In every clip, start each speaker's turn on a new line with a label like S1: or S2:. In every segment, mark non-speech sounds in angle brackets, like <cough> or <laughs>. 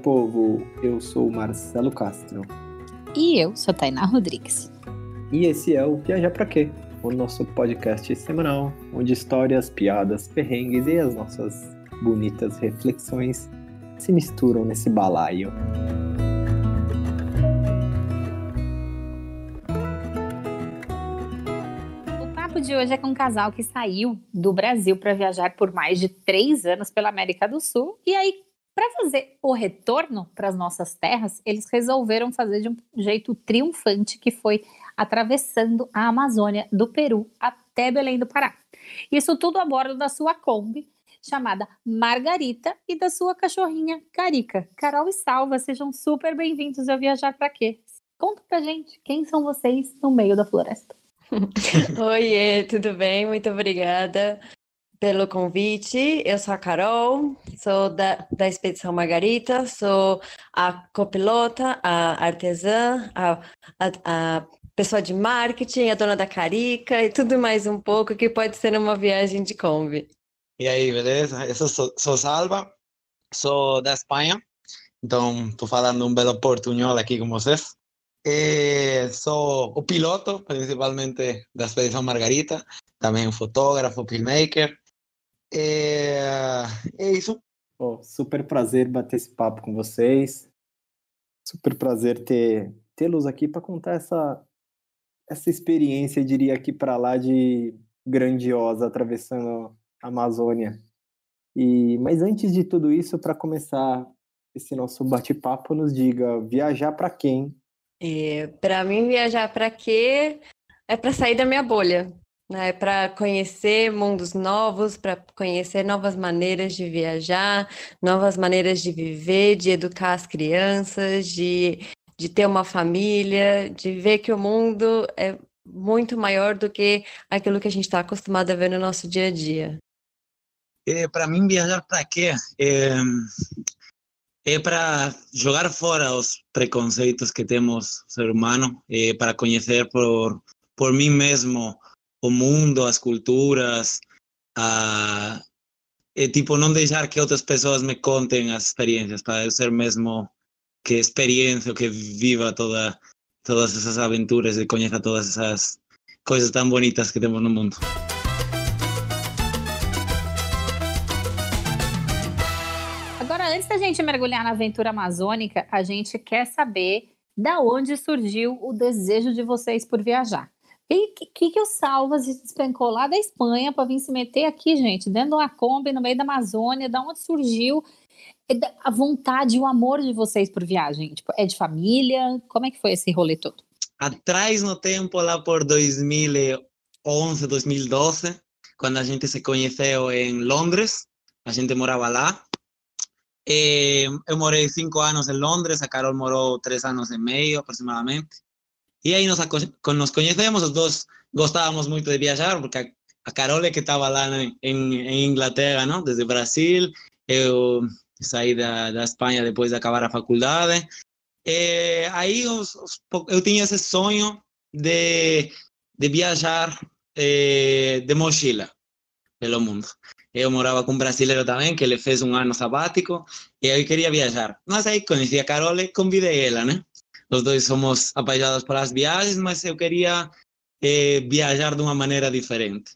S1: povo! Eu sou Marcelo Castro.
S2: E eu sou Tainá Rodrigues.
S1: E esse é o Viajar Pra Quê? O nosso podcast semanal, onde histórias, piadas, perrengues e as nossas bonitas reflexões se misturam nesse balaio.
S2: O papo de hoje é com um casal que saiu do Brasil para viajar por mais de três anos pela América do Sul e aí para fazer o retorno para as nossas terras, eles resolveram fazer de um jeito triunfante, que foi atravessando a Amazônia do Peru até Belém do Pará. Isso tudo a bordo da sua Kombi, chamada Margarita, e da sua cachorrinha Carica. Carol e Salva, sejam super bem-vindos a Viajar para Quê? Conta pra gente quem são vocês no meio da floresta. <laughs>
S3: Oiê, tudo bem? Muito obrigada pelo convite. Eu sou a Carol, sou da, da Expedição Margarita, sou a copilota, a artesã, a, a, a, pessoa de marketing, a dona da carica e tudo mais um pouco que pode ser uma viagem de Kombi.
S4: E aí, beleza? Eu sou, sou Salva, sou da Espanha, então estou falando um belo portunhol aqui com vocês. E sou o piloto, principalmente da Expedição Margarita, também um fotógrafo, filmmaker, é, é isso.
S1: Oh, super prazer bater esse papo com vocês. Super prazer ter tê-los aqui para contar essa essa experiência, diria aqui para lá de grandiosa atravessando a Amazônia. E mas antes de tudo isso, para começar esse nosso bate-papo, nos diga viajar para quem?
S3: É, para mim viajar para quê? É para sair da minha bolha né, para conhecer mundos novos, para conhecer novas maneiras de viajar, novas maneiras de viver, de educar as crianças, de, de ter uma família, de ver que o mundo é muito maior do que aquilo que a gente está acostumado a ver no nosso dia a dia.
S4: É, para mim, viajar para quê? É, é para jogar fora os preconceitos que temos, ser humano, é para conhecer por, por mim mesmo o mundo, as culturas, a, é, tipo, não deixar que outras pessoas me contem as experiências, para eu ser mesmo que experiência, que viva toda, todas essas aventuras e conheça todas essas coisas tão bonitas que temos no mundo.
S2: Agora, antes da gente mergulhar na aventura amazônica, a gente quer saber da onde surgiu o desejo de vocês por viajar. O que, que o Salvas despencou lá da Espanha para vir se meter aqui, gente, dentro de uma Kombi, no meio da Amazônia? Da onde surgiu a vontade e o amor de vocês por viagem? Tipo, é de família? Como é que foi esse rolê todo?
S4: Atrás no tempo, lá por 2011, 2012, quando a gente se conheceu em Londres, a gente morava lá. eu morei cinco anos em Londres, a Carol morou três anos e meio aproximadamente. E aí nos, nos conhecemos, os dois gostávamos muito de viajar, porque a, a Carol é que estava lá em, em, Inglaterra, não? desde Brasil, eu saí da, da Espanha depois de acabar a faculdade. E aí os, os, eu tinha esse sonho de, de viajar eh, de mochila pelo mundo. Eu morava com um brasileiro também, que ele fez um ano sabático, e eu queria viajar. Mas aí conheci a Carol e convidei ela, né? Os dois somos apaixonados pelas viagens, mas eu queria eh, viajar de uma maneira diferente.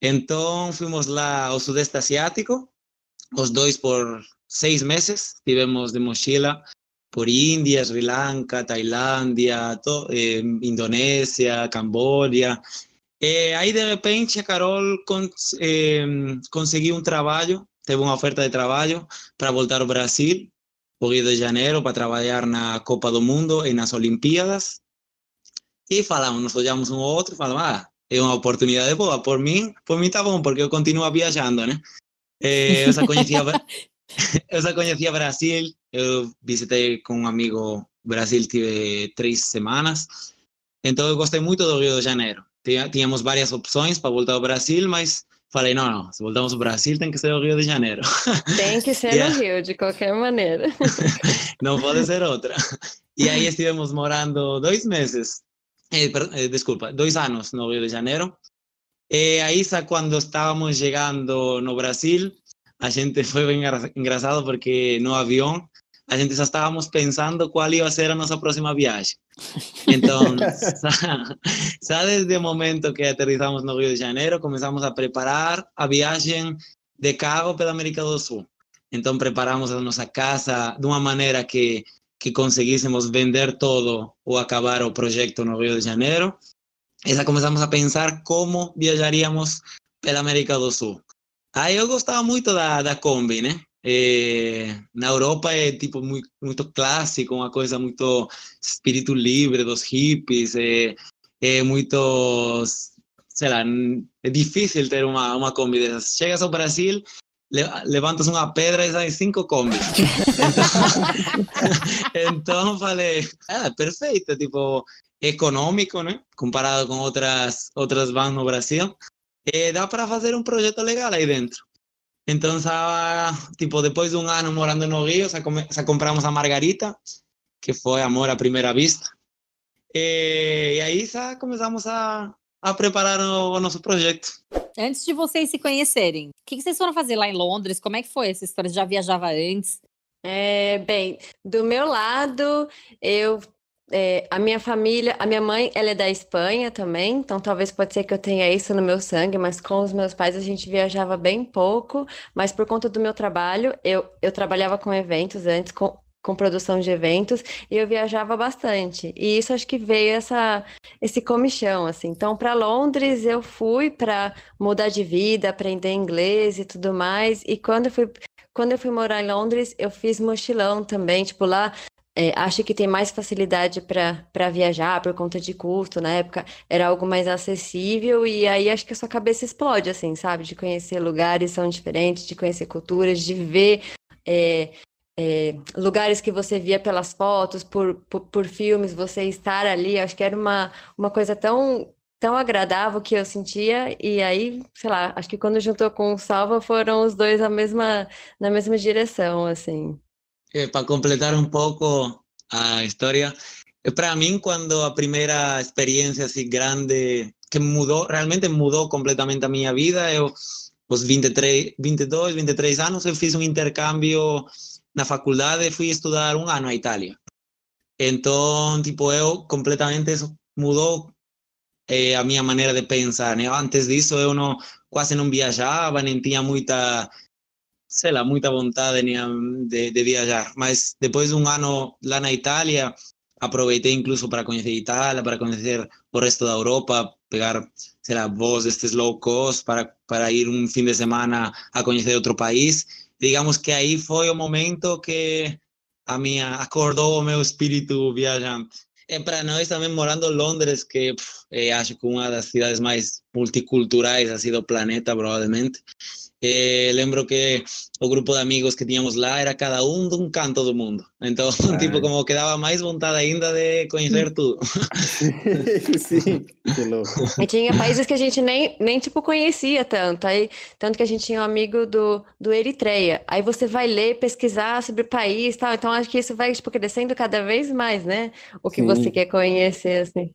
S4: Então fomos lá ao Sudeste Asiático, os dois por seis meses, tivemos de mochila por Índia, Sri Lanka, Tailândia, eh, Indonésia, Camboja. Eh, aí de repente a Carol eh, conseguiu um trabalho, teve uma oferta de trabalho para voltar ao Brasil Rio de Janeiro para trabalhar na Copa do Mundo e nas Olimpíadas. E falamos, nos olhamos um ao outro e falamos, ah, é uma oportunidade boa, por mim, por mim tá bom, porque eu continuo viajando, né? Eu, já conhecia, <laughs> eu já conhecia Brasil, eu visitei com um amigo Brasil, tive três semanas, então eu gostei muito do Rio de Janeiro. Tínhamos várias opções para voltar ao Brasil, mas Falei, não, não, se voltamos ao Brasil tem que ser o Rio de Janeiro. <laughs>
S3: Tem que ser yeah. no Rio, de qualquer maneira. <laughs>
S4: não pode ser outra. <laughs> E aí estivemos morando dois meses, eh, eh, desculpa, dois anos no Rio de Janeiro. E aí, quando estávamos chegando no Brasil, a gente foi bem engraçado porque no avião a gente já estávamos pensando qual ia ser a nossa próxima viagem. Então, <laughs> já desde o momento que aterrizamos no Rio de Janeiro, começamos a preparar a viagem de carro pela América do Sul. Então, preparamos a nossa casa de uma maneira que, que conseguíssemos vender todo ou acabar o projeto no Rio de Janeiro. E já começamos a pensar como viajaríamos pela América do Sul. Aí eu gostava muito da, da Kombi, né? É, na Europa é tipo muito, muito clássico, uma coisa muito espírito livre dos hippies, é, é muito, sei lá, é difícil ter uma, uma Kombi dessas. Chegas ao Brasil, levantas uma pedra e sai cinco combis. Então, então falei, ah, perfeito, tipo, econômico, né? Comparado com outras, outras vans no Brasil. E dá para fazer um projeto legal aí dentro. Então, tipo, depois de um ano morando no Rio, já, come, já compramos a Margarita, que foi amor à primeira vista. E, e aí já começamos a, a preparar o, o, nosso projeto.
S2: Antes de vocês se conhecerem, o que, que vocês foram fazer lá em Londres? Como é que foi essa história? Já viajava antes?
S3: É, bem, do meu lado, eu é, a minha família, a minha mãe, ela é da Espanha também, então talvez pode ser que eu tenha isso no meu sangue, mas com os meus pais a gente viajava bem pouco, mas por conta do meu trabalho, eu, eu trabalhava com eventos antes, com, com produção de eventos, e eu viajava bastante. E isso acho que veio essa, esse comichão, assim. Então, para Londres eu fui para mudar de vida, aprender inglês e tudo mais, e quando eu fui quando eu fui morar em Londres, eu fiz mochilão também, tipo, lá é, acho que tem mais facilidade para viajar por conta de custo. Na época era algo mais acessível, e aí acho que a sua cabeça explode, assim, sabe? De conhecer lugares são diferentes, de conhecer culturas, de ver é, é, lugares que você via pelas fotos, por, por, por, filmes, você estar ali. Acho que era uma, uma coisa tão. Tão agradável que eu sentia, e aí, sei lá, acho que quando juntou com o Salva foram os dois a mesma, na mesma direção, assim.
S4: Para completar un poco a historia, eh, para mí cuando a primera experiencia así grande que mudó, realmente mudó completamente a mi vida, eu, os 23, 22, 23 anos, eu fiz um intercâmbio na faculdade, fui estudar um ano a Itália. Então, tipo, eu completamente isso mudou eh, a minha maneira de pensar. Né? Antes disso, eu não, quase não viajava, nem tinha muita sei lá, muita vontade de, de viajar. Mas depois de um ano lá na Itália, aproveitei incluso para conhecer Itália, para conhecer o resto da Europa, pegar, sei lá, voos destes low cost para, para ir um fim de semana a conhecer outro país. Digamos que aí foi o momento que a minha acordou o meu espírito viajante. É para nós também morando em Londres, que pff, é, acho que uma das cidades mais multiculturais assim, do planeta, provavelmente. Eh, lembro que o grupo de amigos que tínhamos lá era cada um de um canto do mundo. Então, <laughs> ah. tipo, como que dava mais vontade ainda de conhecer tudo. <laughs>
S1: Sim, que louco.
S3: E tinha países que a gente nem, nem tipo, conhecia tanto. Aí, tanto que a gente tinha um amigo do, do Eritreia. Aí você vai ler, pesquisar sobre o país tal. Então, acho que isso vai, tipo, crescendo cada vez mais, né? O que Sim. você quer conhecer, assim.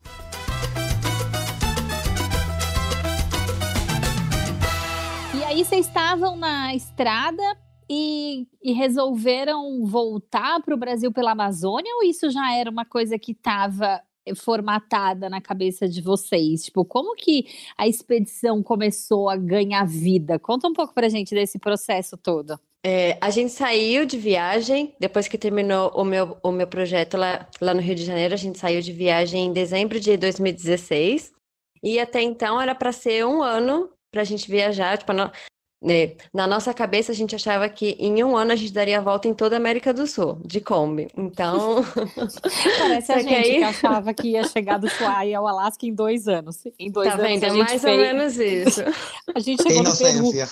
S2: Aí vocês estavam na estrada e, e resolveram voltar para o Brasil pela Amazônia ou isso já era uma coisa que estava formatada na cabeça de vocês? Tipo, como que a expedição começou a ganhar vida? Conta um pouco para gente desse processo todo.
S3: É, a gente saiu de viagem, depois que terminou o meu, o meu projeto lá, lá no Rio de Janeiro, a gente saiu de viagem em dezembro de 2016. E até então era para ser um ano para a gente viajar. Tipo, no, né, na nossa cabeça, a gente achava que em um ano a gente daria a volta em toda a América do Sul, de Kombi. Então. <laughs>
S2: Parece a gente que, aí... que, achava que ia chegar do Ushuaia ao Alasca em dois anos. Em dois
S3: tá
S2: anos.
S3: Vendo? É mais fez... ou menos isso. <laughs>
S2: a gente chegou no Peru.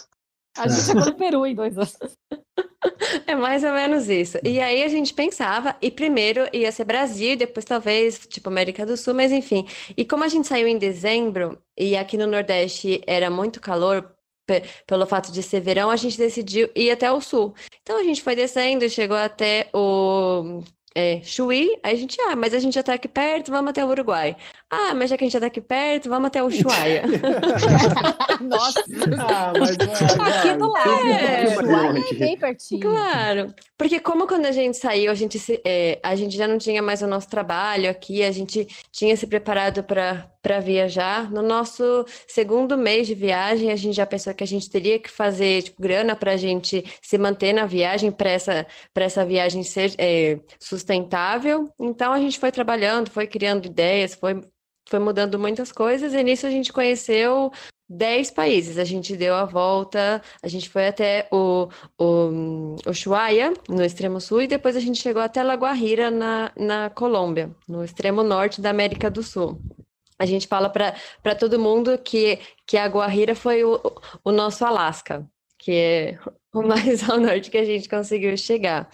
S2: A gente chegou no Peru em dois anos. <laughs>
S3: É mais ou menos isso. E aí a gente pensava, e primeiro ia ser Brasil, depois talvez, tipo, América do Sul, mas enfim. E como a gente saiu em dezembro, e aqui no Nordeste era muito calor, pelo fato de ser verão, a gente decidiu ir até o sul. Então a gente foi descendo, chegou até o é, Chuí, aí a gente, ah, mas a gente já tá aqui perto, vamos até o Uruguai. Ah, mas já que a gente é daqui perto, vamos até Ushuaia. <laughs>
S2: Nossa,
S1: Ah, mas
S2: aqui do lado.
S3: É,
S2: Ushuaia é bem pertinho.
S3: Claro, porque como quando a gente saiu, a gente, se- é, a gente já não tinha mais o nosso trabalho aqui, a gente tinha se preparado para para viajar. No nosso segundo mês de viagem, a gente já pensou que a gente teria que fazer tipo, grana para a gente se manter na viagem, para essa, para essa viagem ser é, sustentável. Então a gente foi trabalhando, foi criando ideias, foi, foi mudando muitas coisas, e nisso a gente conheceu 10 países. A gente deu a volta, a gente foi até o, o Ushuaia, no extremo sul, e depois a gente chegou até La Guajira, na, na Colômbia, no extremo norte da América do Sul. A gente fala para todo mundo que, que a Guajira foi o, o nosso Alasca, que é o mais ao norte que a gente conseguiu chegar.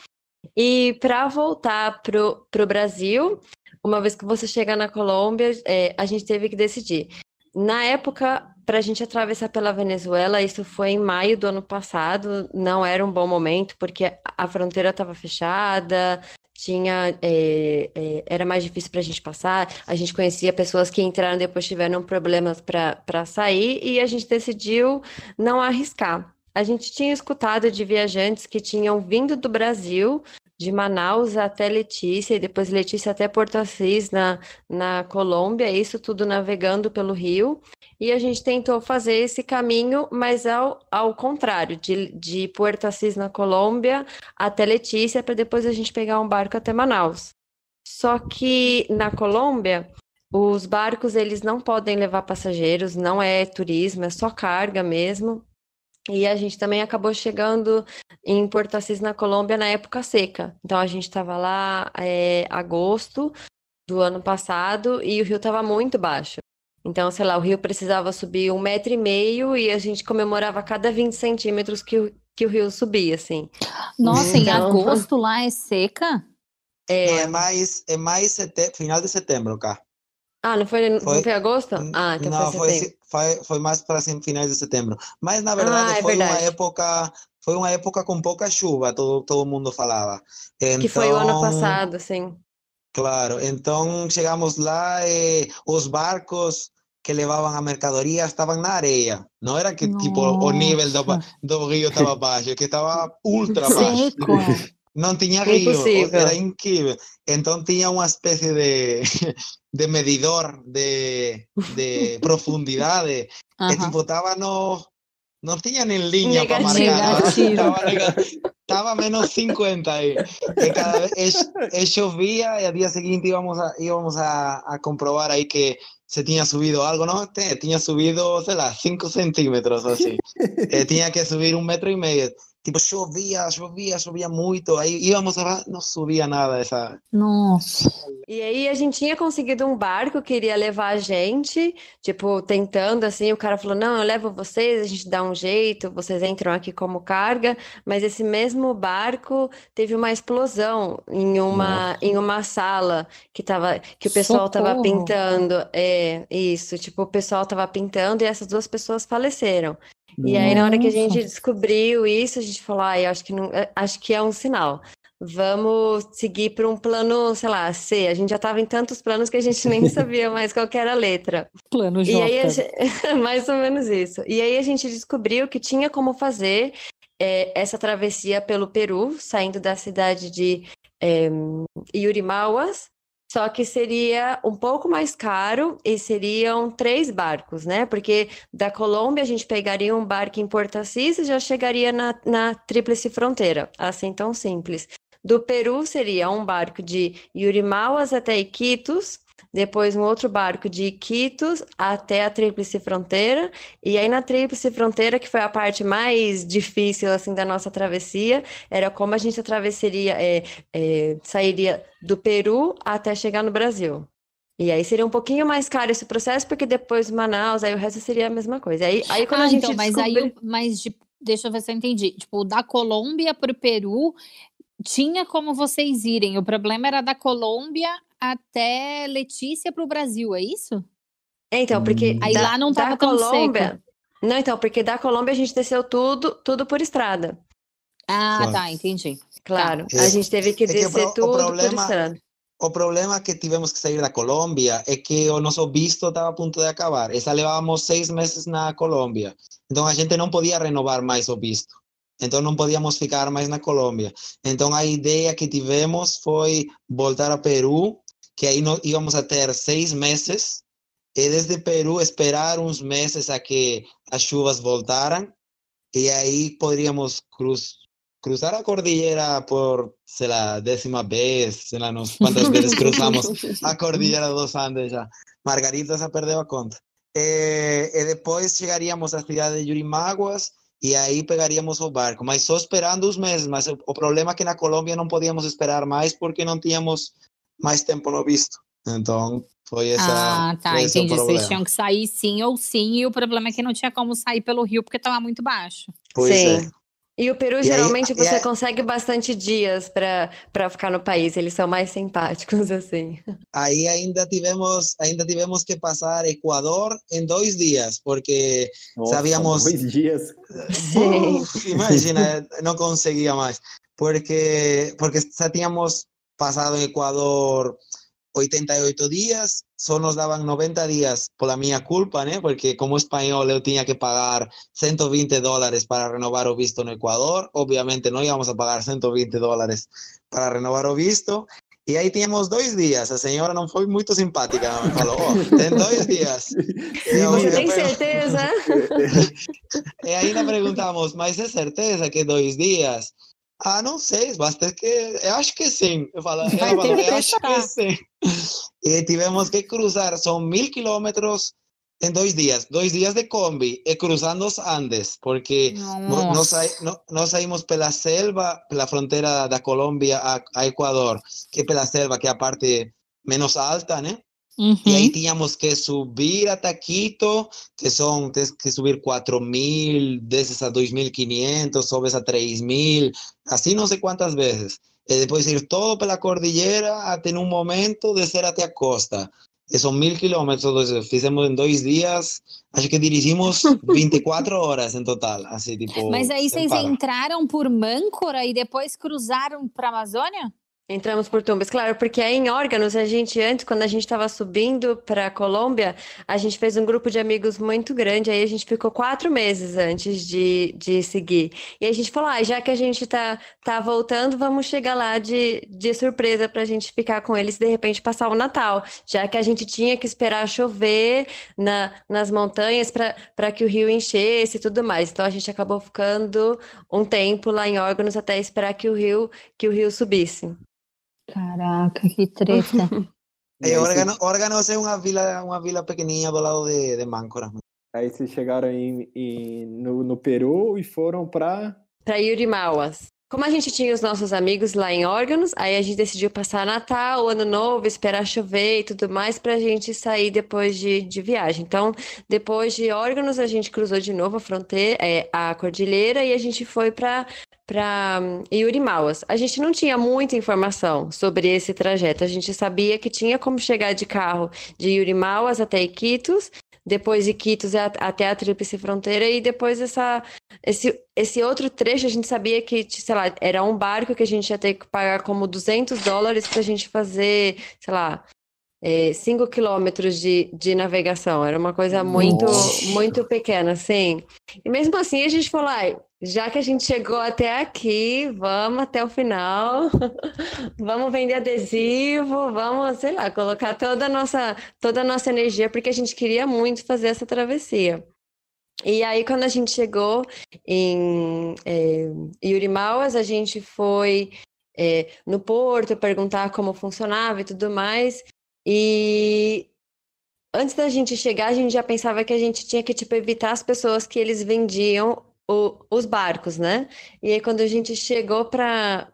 S3: E para voltar para o Brasil, uma vez que você chegar na Colômbia, é, a gente teve que decidir. Na época, para a gente atravessar pela Venezuela, isso foi em maio do ano passado, não era um bom momento, porque a fronteira estava fechada, tinha, é, é, era mais difícil para a gente passar, a gente conhecia pessoas que entraram depois tiveram problemas para sair, e a gente decidiu não arriscar. A gente tinha escutado de viajantes que tinham vindo do Brasil, de Manaus até Letícia, e depois Letícia até Porto Assis, na, na Colômbia, isso tudo navegando pelo rio. E a gente tentou fazer esse caminho, mas ao, ao contrário, de, de Porto Assis, na Colômbia, até Letícia, para depois a gente pegar um barco até Manaus. Só que na Colômbia, os barcos eles não podem levar passageiros, não é turismo, é só carga mesmo. E a gente também acabou chegando em Porto Assis, na Colômbia, na época seca. Então a gente estava lá é, agosto do ano passado e o rio estava muito baixo. Então, sei lá, o rio precisava subir um metro e meio e a gente comemorava cada 20 centímetros que o, que o rio subia, assim.
S2: Nossa, em
S3: Então-
S2: agosto lá é seca?
S3: É,
S4: No, é mais, é mais sete- final de setembro cá.
S3: Ah, não foi, não
S4: Foi-
S3: foi agosto? Ah, então
S4: Não,
S3: foi
S4: foi,
S3: setembro.
S4: se- foi, foi mais para finais de setembro. Mas na verdade
S3: Ah, é
S4: foi uma
S3: verdade.
S4: época, foi uma época com pouca chuva, todo todo mundo falava.
S3: Que foi o ano
S4: Então,
S3: passado, assim.
S4: Claro, então chegamos lá, eh, os barcos que levavam a mercadoria estavam na areia. Não era que tipo o nível do,
S2: Nossa.
S4: do rio estava baixo, é que estava ultra baixo.
S2: Seco.
S4: Não tinha rio,
S3: Impossível.
S4: era incrível. Então tinha uma espécie de, <laughs> de medidor de, de <laughs> profundidade que
S2: Aham.
S4: tipo estava no. Não tinha nem linha para
S3: Negativo.
S4: marcar.
S2: Negativo. <laughs>
S4: Estava negativo. Estava menos 50 aí. E cada vez e chovia e al día seguinte íbamos a, íbamos a, a comprobar aí que se tinha subido algo, não? Te- Tinha subido, sei lá, 5 centímetros assim. <laughs> Eh, tinha que subir um metro e meio. Tipo, chovia, chovia, chovia muito. Aí íbamos a não subia nada essa.
S2: Nossa.
S3: E aí a gente tinha conseguido um barco que iria levar a gente, tipo, tentando assim, o cara falou: "Não, eu levo vocês, a gente dá um jeito, vocês entram aqui como carga", mas esse mesmo barco teve uma explosão em uma em uma sala que tava que o pessoal tava
S2: Socorro.
S3: pintando. É, isso, tipo, o pessoal tava pintando e essas duas pessoas faleceram. E aí, na hora que a gente
S2: Nossa.
S3: descobriu isso, a gente falou, ai, acho que não, é- acho que é um sinal. Vamos seguir para um plano, sei lá, C. A gente já estava em tantos planos que a gente nem <laughs> sabia mais qual era a letra.
S2: Plano J.
S3: E aí, gente- <laughs> mais ou menos isso. E aí a gente descobriu que tinha como fazer é, essa travessia pelo Peru, saindo da cidade de é, Yurimaguas, só que seria um pouco mais caro e seriam três barcos, né? Porque da Colômbia a gente pegaria um barco em Porto Assis e já chegaria na, na Tríplice Fronteira, assim tão simples. Do Peru seria um barco de Yurimaguas até Iquitos, depois um outro barco de Iquitos até a Tríplice Fronteira, e aí na Tríplice Fronteira, que foi a parte mais difícil assim da nossa travessia, era como a gente atravessaria, é, é, sairia do Peru até chegar no Brasil. E aí seria um pouquinho mais caro esse processo, porque depois Manaus, aí o resto seria a mesma coisa. Aí, aí quando
S2: Ah,
S3: a gente
S2: então, mas aí, mas de- deixa eu ver se eu entendi. Tipo, da Colômbia para o Peru, tinha como vocês irem. O problema era da Colômbia até Letícia para o Brasil, é isso?
S3: É, Então, porque
S2: Aí
S3: da,
S2: lá não
S3: da
S2: tava tão
S3: Colômbia. Não, então, porque da Colômbia a gente desceu tudo, tudo por estrada.
S2: Ah,
S4: Claro.
S2: tá, entendi.
S3: Claro.
S4: É-
S3: A gente teve que
S4: é que
S3: descer tudo por
S4: problema-
S3: estrada.
S4: o problema que tivemos que sair da Colômbia é que o nosso visto estava a ponto de acabar. Essa levávamos seis meses na Colômbia. Então a gente não podia renovar mais o visto. Então não podíamos ficar mais na Colômbia. Então a ideia que tivemos foi voltar a Peru, que aí nós íamos a ter seis meses, e desde Peru esperar uns meses a que as chuvas voltaram, e aí poderíamos cruz, cruzar a cordillera por, sei lá, décima vez, sei lá, nos quantas vezes cruzamos a cordillera dos Andes já. Margarita já perdeu a conta. E, e depois chegaríamos à cidade de Yurimaguas e aí pegaríamos o barco, mas só esperando os meses. Mas o, o problema é que na Colômbia não podíamos esperar mais porque não tínhamos mais tempo no visto. Então, foi essa.
S2: Ah, tá,
S4: esse
S2: entendi. Vocês tinham que sair sim ou sim, e o problema é que não tinha como sair pelo rio porque estava muito baixo.
S4: Pois
S3: Sim.
S4: é.
S3: E o Peru,
S4: aí-
S3: geralmente,
S4: e
S3: você
S4: aí-
S3: consegue bastante dias para para ficar no país. Eles são mais simpáticos, <laughs> assim.
S4: Aí ainda tivemos, ainda tivemos que passar Equador em dois dias, porque
S1: Nossa,
S4: Sabíamos-
S1: dois dias. <laughs>
S3: Sim.
S4: Uf, imagina, não conseguia mais, porque porque já tínhamos passado em Equador 88 dias, só nos davam 90 dias pela minha culpa, né? Porque como espanhol eu tinha que pagar 120 dólares para renovar o visto no Equador, obviamente não íamos a pagar 120 dólares para renovar o visto. E aí tínhamos dois dias, a senhora não foi muito simpática, me falou, oh, tem dois <laughs> dias. E eu-
S3: Você
S4: eu
S3: tem
S4: pergun-
S3: certeza? <laughs>
S4: e ainda perguntamos, mas é certeza que dois dias? Ah, não sei, basta que. Eu acho que sim. Eu falo, ela
S2: Vai ter
S4: falou,
S2: que
S4: eu acho que
S2: testar."
S4: sim. <laughs> E tivemos que cruzar, são mil quilômetros em dois dias. Dois dias de Kombi e cruzando os Andes, porque no- nós,
S2: Nossa.
S4: sai- no- nós saímos pela selva, pela fronteira da Colômbia a, a Equador, que é pela selva, que é a parte menos alta, né? E aí
S2: Uhum.
S4: tínhamos que subir até Quito, que são, tens que subir 4 mil, desces a 2.500, sobes a 3 mil, assim não sei quantas vezes. E depois ir todo pela cordilheira até num momento descer até a costa. E são mil quilômetros, então, fizemos em dois dias, acho que dirigimos 24 <laughs> horas em total, assim, tipo,
S2: Mas aí
S4: sem
S2: vocês
S4: parar.
S2: entraram por Mâncora e depois cruzaram para a Amazônia?
S3: Entramos por Tumbes, claro, porque aí em órgãos, a gente antes, quando a gente estava subindo para a Colômbia, a gente fez um grupo de amigos muito grande, aí a gente ficou quatro meses antes de, de seguir. E a gente falou, ah, já que a gente tá, tá voltando, vamos chegar lá de, de surpresa para a gente ficar com eles e de repente passar o Natal, já que a gente tinha que esperar chover na, nas montanhas para que o rio enchesse e tudo mais. Então a gente acabou ficando um tempo lá em órgãos até esperar que o rio, que o rio subisse.
S2: Caraca, que treta. <laughs>
S1: E
S4: E
S1: vocês-
S4: Órgano, Órganos é uma vila, uma vila pequenininha do lado de, de Máncora.
S1: aí vocês chegaram em, em- no, no Peru e foram para
S3: para Yurimauas. Como a gente tinha os nossos amigos lá em órgãos, aí a gente decidiu passar Natal, Ano Novo, esperar chover e tudo mais para a gente sair depois de, de viagem. Então, depois de órgãos, a gente cruzou de novo a fronteira, é, a cordilheira e a gente foi para para Yurimauas. A gente não tinha muita informação sobre esse trajeto. A gente sabia que tinha como chegar de carro de Yurimauas até Iquitos, depois Iquitos até a Tríplice Fronteira e depois essa esse, esse outro trecho a gente sabia que, sei lá, era um barco que a gente ia ter que pagar como 200 dólares para a gente fazer, sei lá, 5 quilômetros de, de navegação. Era uma coisa muito,
S1: Nossa.
S3: muito pequena, assim. E mesmo assim a gente falou, "Ai, já que a gente chegou até aqui, vamos até o final, <laughs> vamos vender adesivo, vamos, sei lá, colocar toda a nossa, toda a nossa energia, porque a gente queria muito fazer essa travessia. E aí, quando a gente chegou em é, a gente foi é, no porto perguntar como funcionava e tudo mais. E antes da gente chegar, a gente já pensava que a gente tinha que tipo, evitar as pessoas que eles vendiam o- os barcos, né? E aí, quando a gente chegou para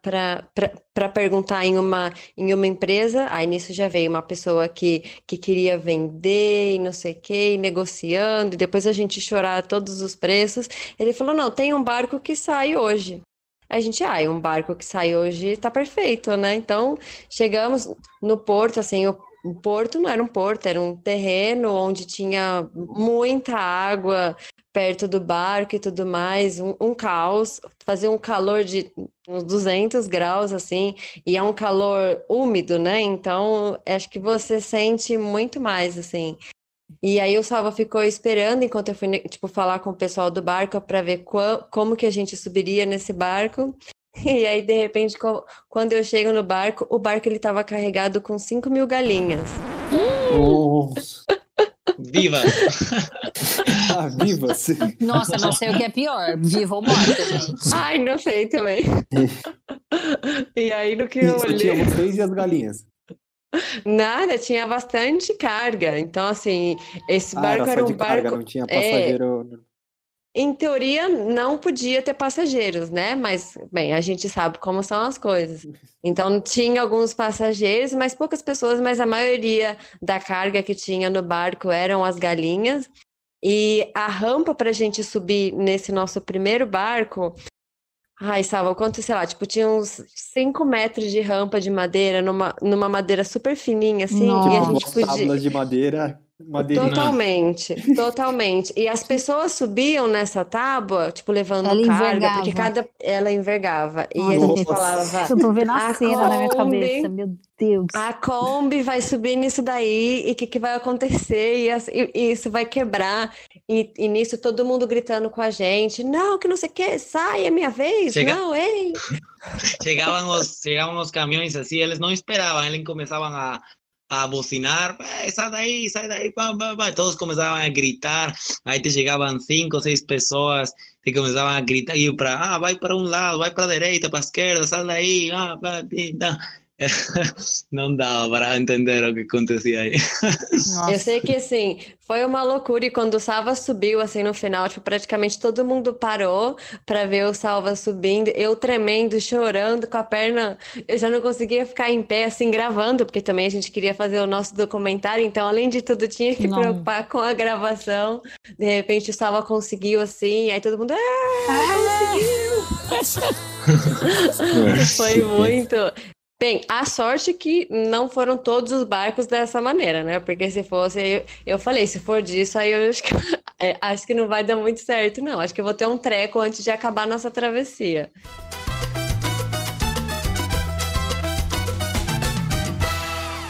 S3: perguntar em uma, em uma empresa, aí nisso já veio uma pessoa que, que queria vender e não sei o quê, e negociando, e depois a gente chorar todos os preços. Ele falou: não, tem um barco que sai hoje. A gente, ah, um barco que sai hoje tá perfeito, né? Então, chegamos no porto, assim, o, o porto não era um porto, era um terreno onde tinha muita água perto do barco e tudo mais, um, um caos, fazia um calor de uns 200 graus, assim, e é um calor úmido, né? Então, acho que você sente muito mais, assim. E aí o Salva ficou esperando enquanto eu fui, tipo, falar com o pessoal do barco para ver como que a gente subiria nesse barco. <laughs> E aí, de repente, quando eu chego no barco, o barco ele estava carregado com 5 mil galinhas.
S4: Viva! <laughs>
S1: ah, vivas!
S2: Nossa, não sei o que é pior, viva ou morta, gente.
S3: Ai, não sei também. <laughs> e aí, no que
S1: e
S3: eu olhei...
S1: tinha vocês e as galinhas?
S3: Nada, tinha bastante carga. Então, assim, esse
S1: ah,
S3: barco
S1: era,
S3: era um barco...
S1: Carga, não tinha passageiro...
S3: Em teoria, não podia ter passageiros, né? Mas, bem, a gente sabe como são as coisas. Então, tinha alguns passageiros, mas poucas pessoas, mas a maioria da carga que tinha no barco eram as galinhas. E a rampa para a gente subir nesse nosso primeiro barco Ai, Salva, quanto, sei lá, tipo, tinha uns 5 metros de rampa de madeira, numa, numa madeira super fininha, assim,
S2: Nossa.
S3: e a gente podia...
S1: de madeira, madeirinha.
S3: Totalmente, totalmente. E as pessoas subiam nessa tábua, tipo, levando
S2: Ela
S3: carga,
S2: envergava.
S3: porque cada... Ela envergava. E a
S2: Nossa.
S3: gente falava...
S2: Eu tô vendo a,
S3: A
S2: cena na minha
S3: Kombi.
S2: cabeça, meu Deus.
S3: A Kombi vai subir nisso daí, e o que, que vai acontecer? E, as- e- e isso vai quebrar. E, e nisso todo mundo gritando com a gente: Não, que não sei o que, sai, é minha vez.
S4: Chega-
S3: Não, ei. <laughs>
S4: Chegaban los, llegaban los camiones así, ellos no esperaban, ellos comenzaban a, a bocinar, "Eh, sal de ahí, sal de ahí, pam, pam, pam". todos comenzaban a gritar, ahí te llegaban cinco o seis personas, te comenzaban a gritar, y para, ah, vai para un lado, vai para la derecha, para la izquierda, sal de ahí, ah, ta". <laughs> não dava para entender o que acontecia aí.
S2: Nossa.
S3: Eu sei que assim, foi uma loucura e quando o Salva subiu assim no final, tipo, praticamente todo mundo parou para ver o Salva subindo, eu tremendo, chorando com a perna, eu já não conseguia ficar em pé assim gravando, porque também a gente queria fazer o nosso documentário, então além de tudo tinha que
S2: Não.
S3: preocupar com a gravação. De repente o Salva conseguiu assim, aí todo mundo, ah, conseguiu! <laughs> Foi muito. Bem, a sorte que não foram todos os barcos dessa maneira, né? Porque se fosse, eu, eu falei, se for disso, aí eu acho que, <laughs> é, acho que não vai dar muito certo, não. Acho que eu vou ter um treco antes de acabar nossa travessia.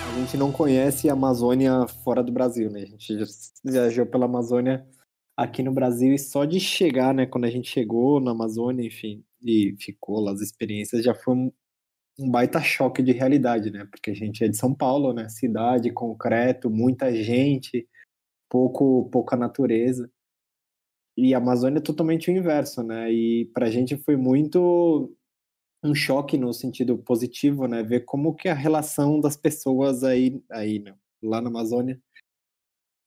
S1: A gente não conhece a Amazônia fora do Brasil, né? A gente viajou pela Amazônia aqui no Brasil e só de chegar, né? Quando a gente chegou na Amazônia, enfim, e ficou lá as experiências, já foi um, baita choque de realidade, né? Porque a gente é de São Paulo, né? Cidade, concreto, muita gente, pouco, pouca natureza. E a Amazônia é totalmente o inverso, né? E pra gente foi muito um choque no sentido positivo, né? Ver como que a relação das pessoas aí, aí né? lá na Amazônia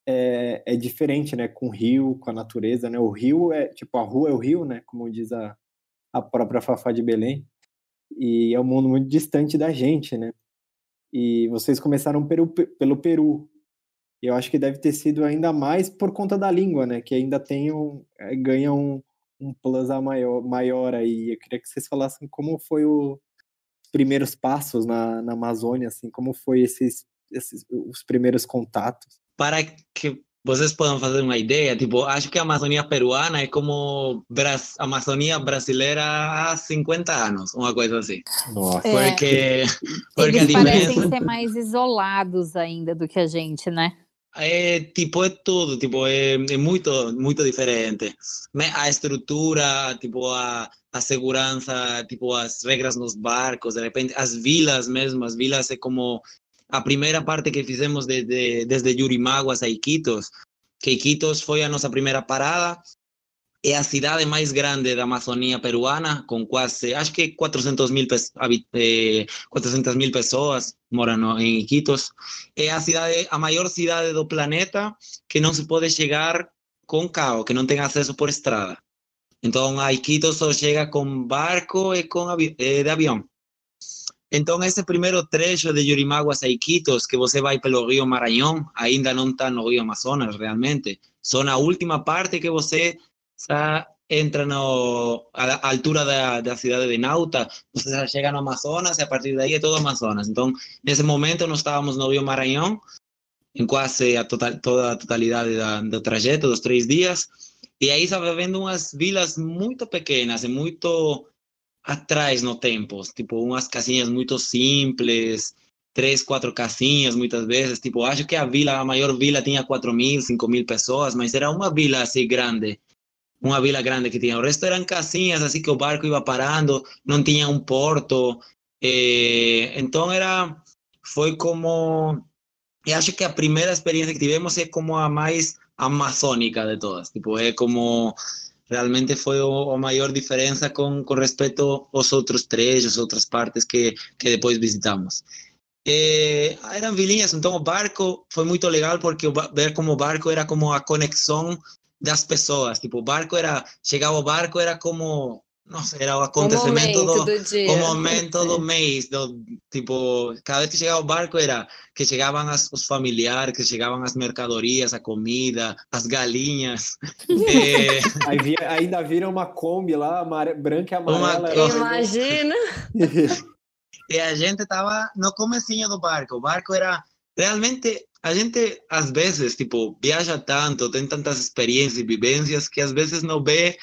S1: é, é diferente, né? Com o rio, com a natureza, né? O rio é, tipo, a rua é o rio, né? Como diz a, a própria Fafá de Belém. E é um mundo muito distante da gente, né? E vocês começaram pelo, pelo Peru. E eu acho que deve ter sido ainda mais por conta da língua, né? Que ainda tem um, é, ganha um, um plus a maior, maior aí. Eu queria que vocês falassem como foi o, os primeiros passos na, na Amazônia, assim, como foi esses, esses os primeiros contatos.
S4: Para que vocês possam fazer uma ideia, tipo, acho que a Amazônia peruana é como Bras Amazônia brasileira há 50 anos, uma coisa assim.
S1: Nossa.
S2: É.
S4: Porque, porque a
S2: Eles parecem
S4: diferença
S2: ser mais isolados ainda do que a gente, né?
S4: é tipo é tudo, tipo é, é muito muito diferente. Me- A estrutura, tipo a a segurança, tipo as regras nos barcos, de repente as vilas mesmo, as vilas é como a primeira parte que fizemos desde desde Yurimaguas a Iquitos, que Iquitos foi a nossa primeira parada. É a cidade mais grande da Amazônia peruana, com quase, acho que 400 mil, eh, 400 mil pessoas moram em Iquitos. É a cidade, a maior cidade do planeta que não se pode chegar com carro, que não tem acesso por estrada. Então, a Iquitos só chega com barco e com avi eh, de avião. Então, esse primeiro trecho de Yurimaguas a Iquitos, que você vai pelo Rio Maranhão, ainda não está no Rio Amazonas, realmente. Só na última parte que você já entra no, a altura da, da cidade de Nauta, você já chega no Amazonas e a partir daí é todo Amazonas. Então, nesse momento, nós estávamos no Rio Maranhão, em quase a total, toda a totalidade da, do trajeto, dos três dias, E aí estava vendo umas vilas muito pequenas e muito atrás no tempo, tipo umas casinhas muito simples, três, quatro casinhas muitas vezes, tipo, acho que a vila, a maior vila tinha quatro mil, cinco mil pessoas, mas era uma vila assim grande, uma vila grande que tinha, o resto eram casinhas assim que o barco ia parando, não tinha um porto, eh, então era, foi como, eu acho que a primeira experiência que tivemos é como a mais amazônica de todas, tipo, é como realmente foi a maior diferença com, com respeito aos outros trechos, outras partes que, que depois visitamos. Eh, eram vilinhas, então o barco foi muito legal porque ver como o barco era como a conexão das pessoas, tipo, o barco era, chegava o barco era como nossa, era o acontecimento
S3: momento
S4: do,
S3: do dia.
S4: o momento do mês, do, tipo, cada vez que chegava o barco era que chegavam as, os familiares, que chegavam as mercadorias, a comida, as galinhas. <laughs> eh,
S1: Aí via- ainda vira uma Kombi lá, amare- branca e
S4: Uma
S1: amarela.
S4: Kombi.
S3: Imagina. <laughs>
S4: e a gente estava no comecinho do barco. O barco era realmente a gente às vezes tipo viaja tanto, tem tantas experiências e vivências que às vezes não vê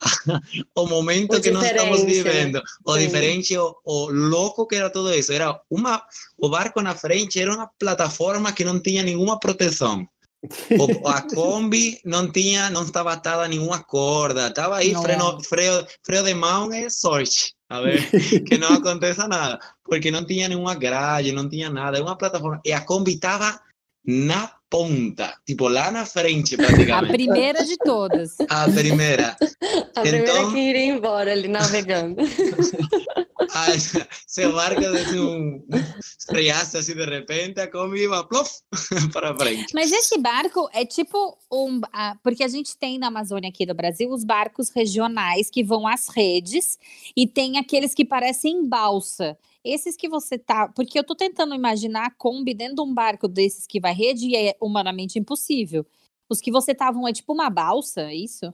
S4: <laughs> o momento
S3: O
S4: que nós estamos vivendo, o
S3: Sim.
S4: diferente, o, o louco que era tudo isso. Era uma o barco na frente era uma plataforma que não tinha nenhuma proteção. O, <laughs> a Kombi não tinha, não estava atada a nenhuma corda, estava aí,
S2: Não.
S4: freio, de mão é sorte, a ver, que não <laughs> aconteça nada, porque não tinha nenhuma grade, não tinha nada, é uma plataforma, e a Kombi estava na ponta, tipo lá na frente
S2: A
S4: praticamente,
S2: primeira de todas.
S4: a primeira. <laughs>
S3: A primeira
S4: Então-
S3: que iria embora ali navegando. <laughs>
S4: Se o barco desse um freasse assim de repente, a Kombi ia plof, <laughs> para frente.
S2: Mas esse barco é tipo um. ah, porque a gente tem na Amazônia aqui do Brasil os barcos regionais que vão às redes e tem aqueles que parecem balsa. Esses que você tá. Porque eu tô tentando imaginar a Kombi dentro de um barco desses que vai rede e é humanamente impossível. Os que você estavam é tipo uma balsa, é isso?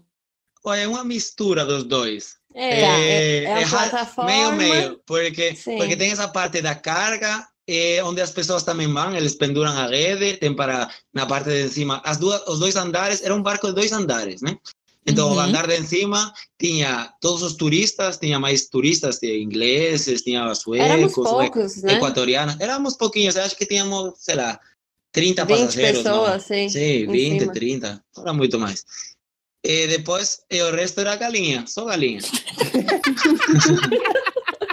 S4: É uma mistura dos dois.
S3: É, é, é a
S4: ra-
S3: plataforma.
S4: Meio, meio, porque,
S3: Sim.
S4: porque tem essa parte da carga, eh, onde as pessoas também vão, eles penduram a rede, tem para, na parte de cima, as duas, os dois andares, era um barco de dois andares, né? Então, o
S2: Uhum.
S4: andar de cima tinha todos os turistas, tinha mais turistas, tinha ingleses, tinha
S3: Éramos
S4: suecos,
S3: poucos, né?
S4: equatorianos, éramos pouquinhos, acho que tínhamos, sei lá, 30
S3: 20
S4: passageiros, não?
S3: pessoas, sim.
S4: Sim,
S3: em
S4: 20,
S3: cima.
S4: 30, não era muito mais. E depois, e o resto era galinha, só galinha. <laughs>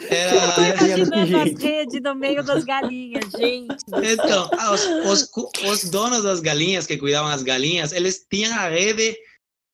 S4: era,
S1: imaginando as
S2: redes no meio das galinhas, gente.
S4: então, ah, os, os, os donos das galinhas que cuidavam as galinhas, eles tinham a rede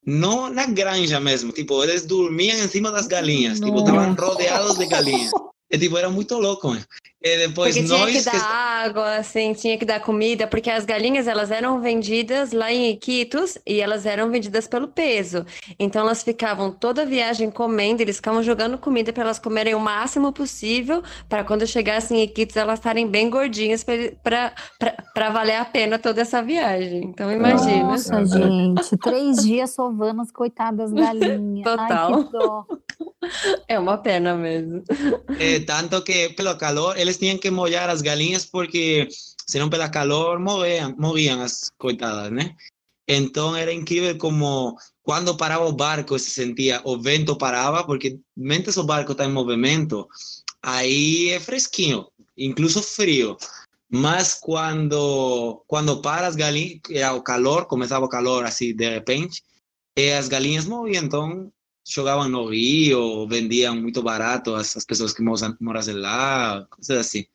S4: não na granja mesmo, tipo, eles dormiam em cima das galinhas, tipo, estavam rodeados de galinhas. <laughs> E, tipo, era muito louco, né? E depois
S3: Porque tinha
S4: nós
S3: que
S4: que
S3: dar água, assim, tinha que dar comida, porque as galinhas elas eram vendidas lá em Iquitos e elas eram vendidas pelo peso. Então elas ficavam toda a viagem comendo, eles ficavam jogando comida para elas comerem o máximo possível, para quando chegassem em Iquitos elas estarem bem gordinhas para valer a pena toda essa viagem. Então imagina.
S2: Nossa, gente, três dias sovando as coitadas galinhas.
S3: Total.
S2: Ai, que dó.
S3: É uma pena mesmo.
S4: Eh, tanto que pelo calor eles tinham que molhar as galinhas porque senão pelo calor morriam, morriam as coitadas, né? Então era incrível como quando parava o barco se sentia o vento parava porque mentes o barco está em movimento aí é fresquinho, incluso frio. Mas quando quando para as galinhas, era o calor, começava o calor assim de repente, e as galinhas morriam, então jogavam no rio, vendiam muito barato as, as pessoas que moram lá, coisas assim.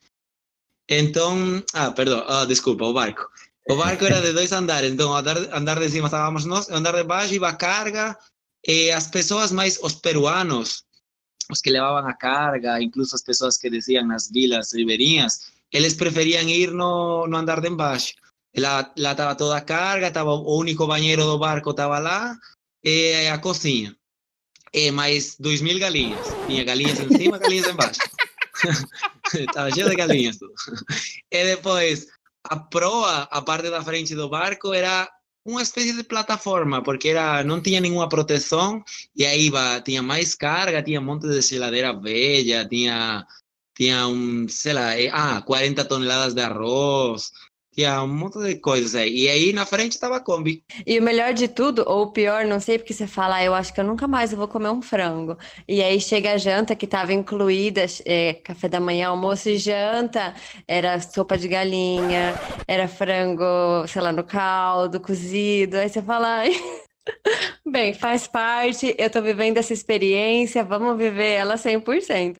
S4: Então, ah, perdão, ah, desculpa, o barco. O barco era de dois andares, então andar, andar de cima estávamos nós, andar de baixo iba a carga, e as pessoas mais, os peruanos, os que levavam a carga, incluso as pessoas que desciam nas vilas ribeirinhas, eles preferiam ir no, no andar de embaixo. Lá, estava toda a carga, tava, o único banheiro do barco estava lá, e a cozinha. E mais dois mil galinhas. Tinha galinhas em cima, galinhas embaixo. <laughs> Estava cheio de galinhas. Tudo. E depois, a proa, a parte da frente do barco, era uma espécie de plataforma, porque era, não tinha nenhuma proteção, e aí tinha mais carga, tinha um monte de geladeira velha, tinha, tinha um, sei lá, eh, ah, 40 toneladas de arroz, tinha um monte de coisas aí. E aí na frente estava a Kombi.
S3: E o melhor de tudo, ou o pior, não sei porque você fala, ah, eu acho que eu nunca mais vou comer um frango. E aí chega a janta que estava incluída, é, café da manhã, almoço e janta, era sopa de galinha, era frango, sei lá, no caldo, cozido. Aí você fala, ai, <laughs> bem, faz parte, eu tô vivendo essa experiência, vamos viver ela 100%.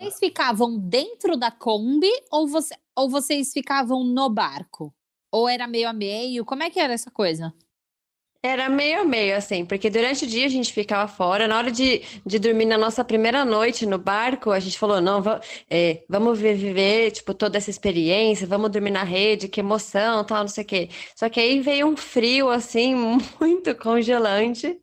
S2: Vocês ficavam dentro da Kombi ou, você, ou vocês ficavam no barco? Ou era meio a meio? Como é que era essa coisa?
S3: Era meio a meio, assim, porque durante o dia a gente ficava fora. Na hora de, de dormir na nossa primeira noite no barco, a gente falou: não, é, vamos viver, tipo, toda essa experiência, vamos dormir na rede, que emoção, tal, não sei o quê. Só que aí veio um frio, assim, <laughs> muito congelante.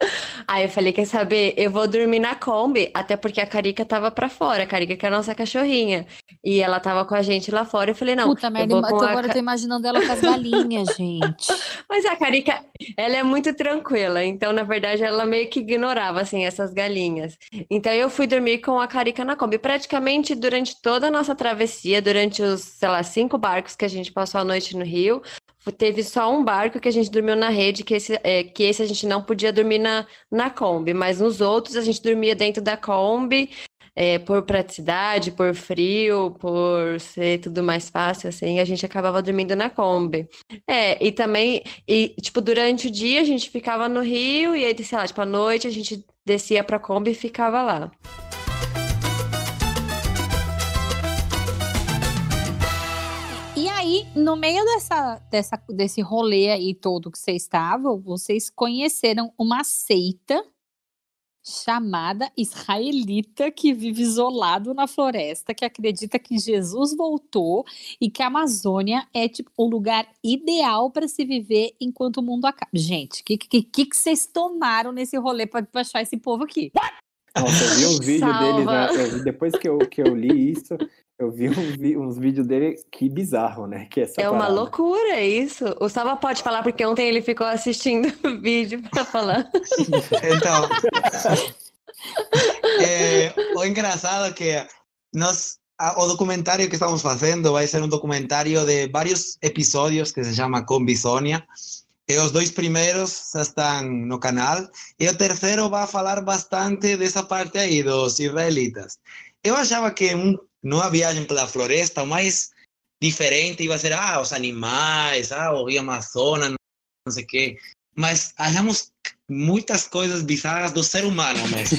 S3: Aí eu falei: quer saber? Eu vou dormir na Kombi, até porque a Carica tava pra fora, a Carica que é a nossa cachorrinha. E ela tava com a gente lá fora. Eu falei: não.
S2: Puta merda, agora eu tô imaginando ela com as galinhas, <laughs> gente.
S3: Mas a Carica, ela é muito muito tranquila. Então, na verdade, ela meio que ignorava, assim, essas galinhas. Então, eu fui dormir com a Carica na Kombi. Praticamente durante toda a nossa travessia, durante os, sei lá, cinco barcos que a gente passou a noite no Rio, teve só um barco que a gente dormiu na rede, que esse, é, que esse a gente não podia dormir na, na Kombi. Mas nos outros, a gente dormia dentro da Kombi é, por praticidade, por frio, por ser tudo mais fácil, assim, a gente acabava dormindo na Kombi. É, e também, e, tipo, durante o dia a gente ficava no Rio, e aí, sei lá, tipo, à noite a gente descia pra Kombi e ficava lá.
S2: E aí, no meio dessa, dessa, desse rolê aí todo que vocês estavam, vocês conheceram uma seita chamada israelita que vive isolado na floresta, que acredita que Jesus voltou e que a Amazônia é tipo o lugar ideal para se viver enquanto o mundo acaba. Gente, o que, que, que, que vocês tomaram nesse rolê para achar esse povo aqui?
S1: Nossa, eu vi um vídeo deles, né? depois que eu, que eu li isso, eu vi um, uns vídeos dele, que bizarro, né? Que é
S3: é uma loucura isso. O Saba pode falar, porque ontem ele ficou assistindo <laughs> o vídeo para falar.
S4: Então, é, <laughs> o engraçado é que nós, o documentário que estamos fazendo vai ser um documentário de vários episódios que se chama Combisônia. E os dois primeiros já estão no canal. E o terceiro vai falar bastante dessa parte aí, dos israelitas. Eu achava que um numa viagem pela floresta, o mais diferente ia ser, ah, os animais, ah, o Rio Amazonas, não sei o quê. Mas achamos muitas coisas bizarras do ser humano mesmo.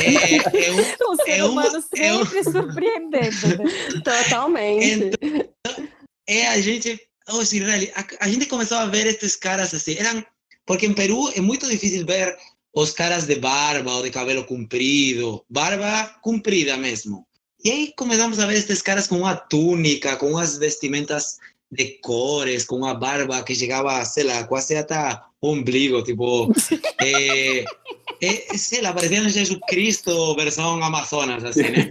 S2: é, é um, o ser é humano uma, sempre é um... <laughs> surpreendendo.
S3: Totalmente.
S4: Então, é a gente, oh, Israel, a, a gente começou a ver esses caras assim, eram, porque em Peru é muito difícil ver os caras de barba ou de cabelo comprido, barba comprida mesmo. E aí começamos a ver esses caras com uma túnica, com umas vestimentas de cores, com uma barba que chegava, sei lá, quase até o ombligo, tipo... <laughs> é, é, sei lá, parecia Jesus Cristo versão Amazonas, assim, né?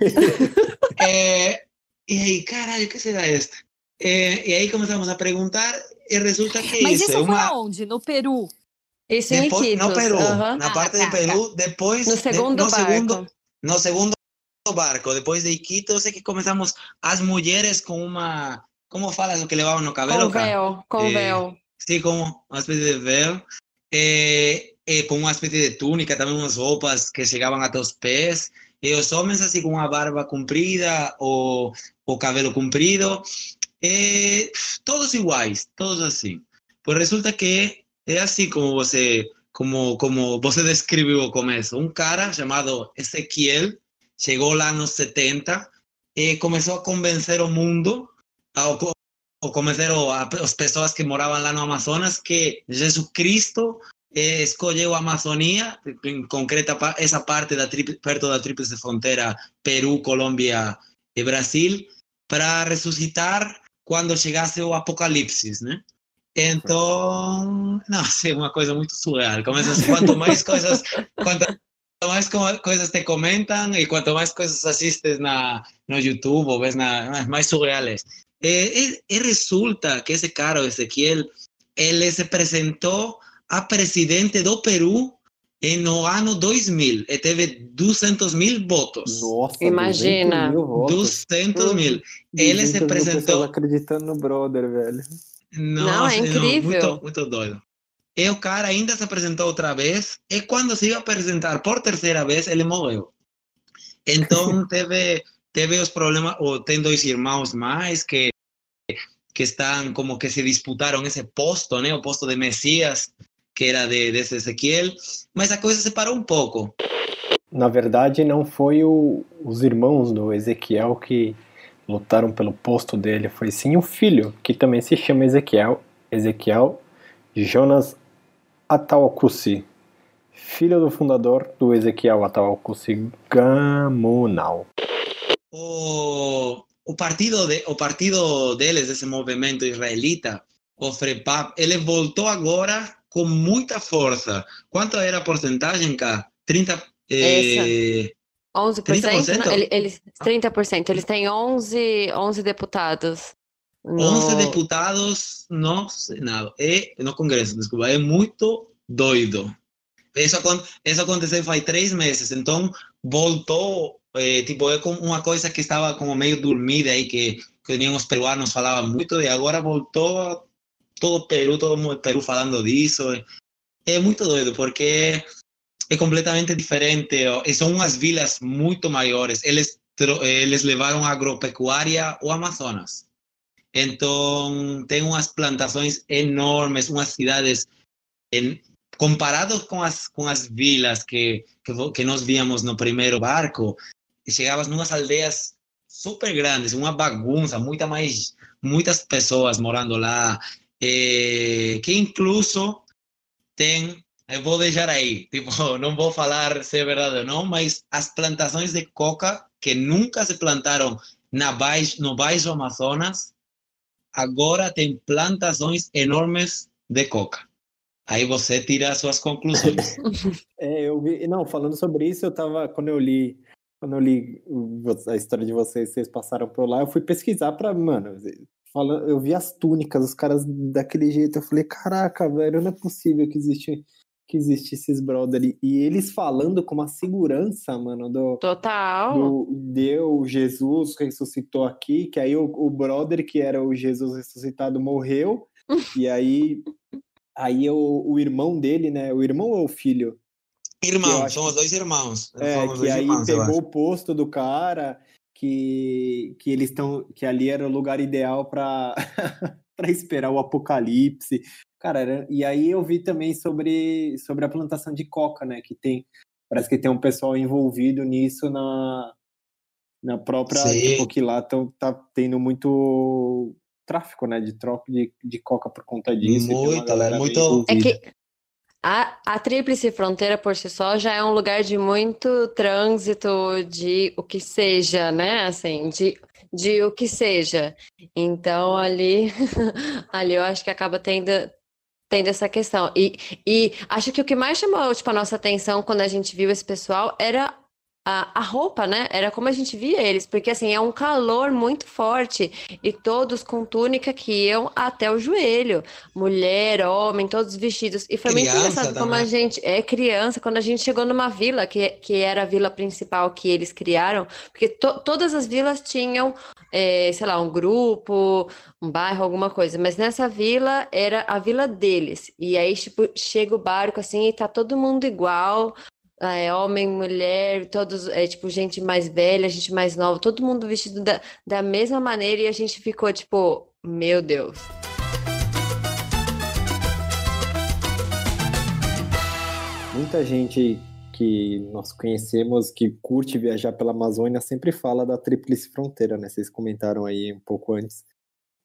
S4: é, <laughs> e aí, caralho, que será isto? É, e aí começamos a perguntar e resulta que
S2: Mas
S4: isso,
S2: isso
S4: é uma...
S2: foi onde? No Peru?
S3: Isso
S4: depois. No Peru,
S3: uhum.
S4: na parte ah, tá, de Peru, depois...
S3: No segundo
S4: de, no
S3: barco.
S4: Segundo, no segundo barco, depois de Iquitos, é que começamos as mulheres com uma, como falas o que levavam no cabelo?
S3: Com véu, com
S4: eh,
S3: véu.
S4: Sim, como uma espécie de véu, eh, eh, com uma espécie de túnica, também umas roupas que chegavam até os pés, e os homens assim com uma barba comprida ou o cabelo comprido, eh, todos iguais, todos assim. Pois resulta que é assim como você como como você descreveu o começo, um cara chamado Ezequiel chegou lá nos 70 e começou a convencer o mundo, ou, ou convencer as pessoas que moravam lá no Amazonas que Jesus Cristo eh, escolheu a Amazônia, em concreta essa parte da perto da tríplice fronteira Peru, Colômbia e Brasil, para ressuscitar quando chegasse o Apocalipse, né? Então, não, <laughs> é uma coisa muito surreal. Começa quanto mais coisas, quanto mais coisas te comentam e quanto mais coisas assistes na, no YouTube ou ves na, mais surreales. E, e, resulta que esse cara, Ezequiel, ele se apresentou a presidente do Peru no ano 2000, e teve 200 mil votos.
S1: Nossa,
S3: Imagina.
S1: 200 mil votos.
S4: 200 mil. Ele
S1: 200
S4: se apresentou.
S1: acreditando no brother, velho.
S3: Não, é incrível.
S4: muito, muito doido. E o cara ainda se apresentou outra vez, e quando se ia apresentar por terceira vez, ele morreu. Então <laughs> teve, teve os problemas, ou tem dois irmãos mais que, que estão como que se disputaram esse posto, né? O posto de Messias, que era de, de Ezequiel, mas a coisa se parou um pouco.
S1: Na verdade, não foi o- os irmãos do Ezequiel que lutaram pelo posto dele, foi sim o filho, que também se chama Ezequiel, Ezequiel Jonas Atauacusi, filho do fundador do Ezequiel Atauacusi Gamunal.
S4: O, o partido de, o partido deles, desse movimento israelita, o FREPAP, ele voltou agora com muita força. Quanto era a porcentagem, cá? 30... Eh,
S3: 11%?
S4: 30%?
S3: Não, ele- eles, 30%. Eles têm 11, 11 deputados. No-
S4: 11 deputados no Senado, e no Congresso, desculpa, é muito doido. Isso, isso aconteceu faz três meses, então voltou, eh, tipo, é como uma coisa que estava como meio dormida aí, que, que nem os peruanos falavam muito, e agora voltou todo o Peru, todo do Peru falando disso. É, é muito doido, porque é completamente diferente, e são umas vilas muito maiores, eles, tro- eles levaram agropecuária ao Amazonas. Então, tem umas plantações enormes, umas cidades, en, comparados com as, com as vilas que, que, que nós víamos no primeiro barco, chegavas numas aldeias super grandes, uma bagunça, muita mais, muitas pessoas morando lá, eh, que incluso tem, eu vou deixar aí, <laughs> tipo, não vou falar se é verdade ou não, mas as plantações de coca que nunca se plantaram na baixo, no Baixo Amazonas, agora tem plantações enormes de coca. Aí você tira as suas conclusões. <laughs>
S1: É, eu vi, não, falando sobre isso, eu tava, quando eu li, quando eu li a história de vocês, vocês passaram por lá, eu fui pesquisar pra, mano, falando, eu vi as túnicas, os caras daquele jeito, eu falei, caraca, velho, não é possível que existe que existe esses brother. E eles falando com uma segurança, mano, do,
S3: Total.
S1: do deu Jesus ressuscitou aqui, que aí o, o brother que era o Jesus ressuscitado morreu, <laughs> e aí aí o, o irmão dele, né, o irmão ou o filho? Acho
S4: são os dois irmãos.
S1: É, que
S4: dois
S1: aí
S4: irmãos,
S1: pegou o posto do cara, que, que eles estão, que ali era o lugar ideal para <laughs> para esperar o apocalipse. Cara, era- e aí eu vi também sobre, sobre a plantação de coca, né, que tem, parece que tem um pessoal envolvido nisso na, na própria,
S4: Sim.
S1: tipo, que lá tão, tá tendo muito tráfico, né, de troca de, de coca por conta disso.
S4: Muito,
S1: galera
S4: muito-
S3: É que a, a Tríplice Fronteira por si só já é um lugar de muito trânsito de o que seja, né? Assim, de, de o que seja. Então, ali, <laughs> ali eu acho que acaba tendo, tendo essa questão. E, e acho que o que mais chamou, tipo, a nossa atenção quando a gente viu esse pessoal era a, a roupa, né? Era como a gente via eles, porque assim, é um calor muito forte e todos com túnica que iam até o joelho. Mulher, homem, todos vestidos. E foi muito
S4: Criança
S3: engraçado como a gente é criança, quando a gente chegou numa vila, que, que era a vila principal que eles criaram, porque to- todas as vilas tinham, eh, sei lá, um grupo, um bairro, alguma coisa, mas nessa vila era a vila deles. E aí, tipo, chega o barco assim e tá todo mundo igual. É, homem, mulher, todos, é, tipo, gente mais velha, gente mais nova, todo mundo vestido da, da mesma maneira e a gente ficou tipo, meu Deus.
S1: Muita gente que nós conhecemos, que curte viajar pela Amazônia, sempre fala da Tríplice Fronteira, né? Vocês comentaram aí um pouco antes.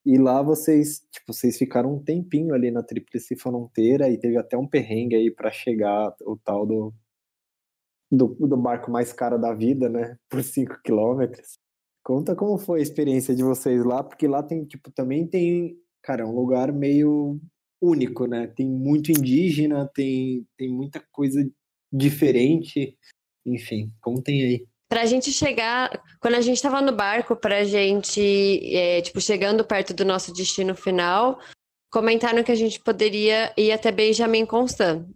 S1: E lá vocês, tipo, vocês ficaram um tempinho ali na Tríplice Fronteira e teve até um perrengue aí para chegar o tal do, do, do barco mais caro da vida, né? Por 5 quilômetros. Conta como foi a experiência de vocês lá, porque lá tem, tipo, também tem, cara, um lugar meio único, né? Tem muito indígena, tem, tem muita coisa diferente. Enfim, contem aí.
S3: Pra gente chegar, quando a gente tava no barco, pra gente, é, tipo, chegando perto do nosso destino final, comentaram que a gente poderia ir até Benjamin Constant.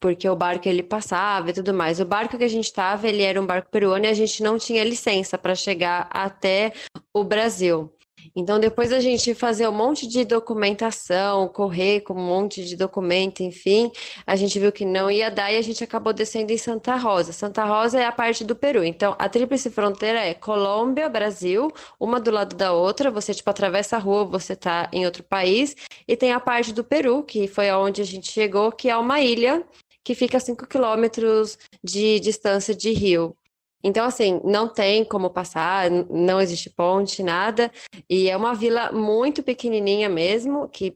S3: Porque o barco ele passava e tudo mais. O barco que a gente estava, ele era um barco peruano e a gente não tinha licença para chegar até o Brasil. Então, depois a gente fazer um monte de documentação, correr com um monte de documento, enfim, a gente viu que não ia dar e a gente acabou descendo em Santa Rosa. Santa Rosa é a parte do Peru. Então, a tríplice fronteira é Colômbia, Brasil, uma do lado da outra. Você, tipo, atravessa a rua, você tá em outro país. E tem a parte do Peru, que foi aonde a gente chegou, que é uma ilha que fica a 5 quilômetros de distância de Rio. Então, assim, não tem como passar, não existe ponte, nada. E é uma vila muito pequenininha mesmo, que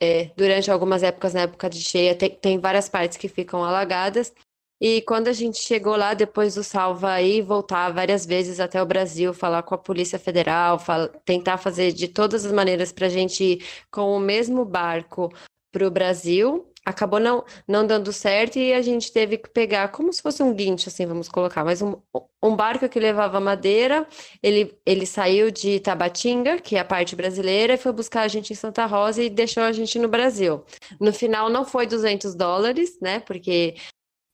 S3: é, durante algumas épocas, na época de cheia, tem, tem, várias partes que ficam alagadas. E quando a gente chegou lá, depois do salva aí, voltar várias vezes até o Brasil, falar com a Polícia Federal, tentar fazer de todas as maneiras para a gente ir com o mesmo barco para o Brasil, acabou não, não dando certo e a gente teve que pegar como se fosse um guincho, assim, vamos colocar, mas um, um barco que levava madeira, ele, ele saiu de Tabatinga, que é a parte brasileira, e foi buscar a gente em Santa Rosa e deixou a gente no Brasil. No final não foi 200 dólares, né, porque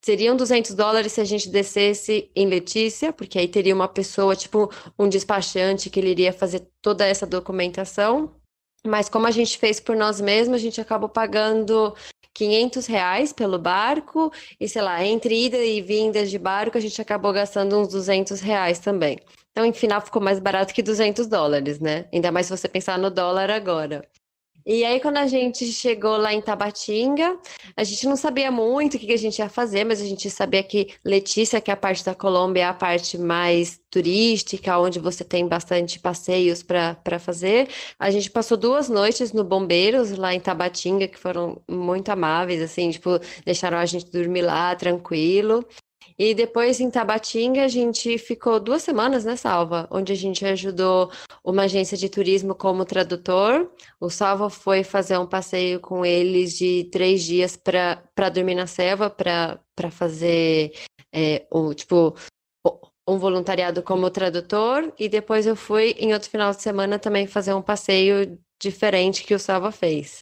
S3: seriam 200 dólares se a gente descesse em Letícia, porque aí teria uma pessoa, tipo um despachante, que ele iria fazer toda essa documentação, mas como a gente fez por nós mesmos, a gente acabou pagando 500 reais pelo barco e, sei lá, entre ida e vindas de barco, a gente acabou gastando uns 200 reais também. Então, em final, ficou mais barato que 200 dólares, né? Ainda mais se você pensar no dólar agora. E aí, quando a gente chegou lá em Tabatinga, a gente não sabia muito o que a gente ia fazer, mas a gente sabia que Letícia, que é a parte da Colômbia, é a parte mais turística, onde você tem bastante passeios para fazer. A gente passou duas noites no Bombeiros, lá em Tabatinga, que foram muito amáveis, assim, tipo, deixaram a gente dormir lá tranquilo. E depois em Tabatinga a gente ficou duas semanas, né, Salva? Onde a gente ajudou uma agência de turismo como tradutor. O Salva foi fazer um passeio com eles de três dias para dormir na selva, para fazer é, um, tipo, um voluntariado como tradutor. E depois eu fui em outro final de semana também fazer um passeio diferente que o Salva fez.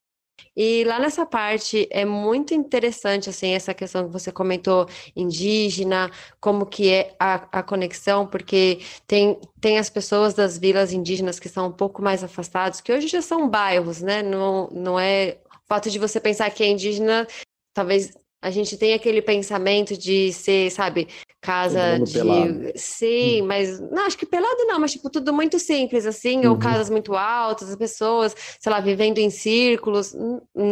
S3: E lá nessa parte é muito interessante, assim, essa questão que você comentou, indígena, como que é a, a conexão, porque tem, tem as pessoas das vilas indígenas que são um pouco mais afastados, que hoje já são bairros, né? Não, não é o fato de você pensar que é indígena, talvez a gente tem aquele pensamento de ser, sabe, casa de. Pelado. Sim, hum. mas. Não, acho que pelado não, mas tipo, tudo muito simples, assim, uhum. ou casas muito altas, as pessoas, sei lá, vivendo em círculos.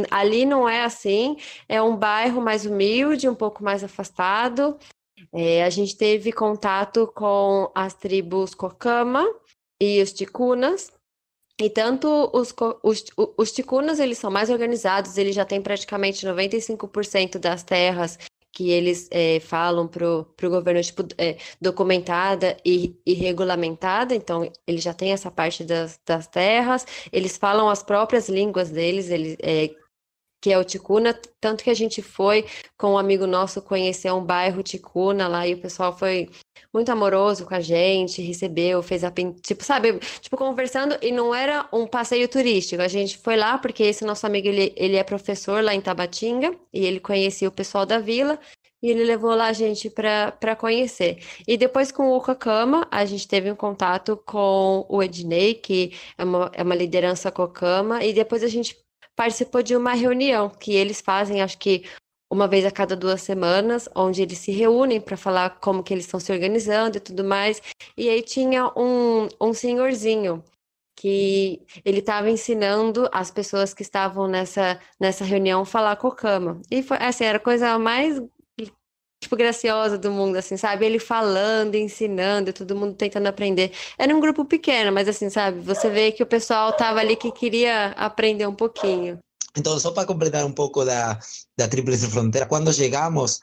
S3: Ali não é assim. É um bairro mais humilde, um pouco mais afastado. É, a gente teve contato com as tribos Cocama e os Ticunas, e tanto os, os, os ticunas, eles são mais organizados, eles já têm praticamente 95% das terras que eles é, falam para o governo tipo, é, documentada e, e, regulamentada, então eles já têm essa parte das, das terras, eles falam as próprias línguas deles, eles, é, que é o Ticuna, tanto que a gente foi com um amigo nosso conhecer um bairro Ticuna lá e o pessoal foi muito amoroso com a gente, recebeu, fez a tipo, sabe, tipo conversando e não era um passeio turístico. A gente foi lá porque esse nosso amigo ele, ele é professor lá em Tabatinga e ele conhecia o pessoal da vila e ele levou lá a gente para conhecer. E depois com o Cocama, a gente teve um contato com o Ednei, que é uma, é uma liderança Cocama, e depois a gente participou de uma reunião que eles fazem, acho que uma vez a cada duas semanas, onde eles se reúnem para falar como que eles estão se organizando e tudo mais. E aí tinha um, um senhorzinho que ele estava ensinando as pessoas que estavam nessa, nessa reunião a falar cocama. E foi assim, era a coisa mais tipo, graciosa do mundo, assim, sabe? Ele falando, ensinando, todo mundo tentando aprender. Era um grupo pequeno, mas assim, sabe? Você vê que o pessoal tava ali que queria aprender um pouquinho.
S4: Então, só para completar um pouco da, da Tríplice Fronteira, quando chegamos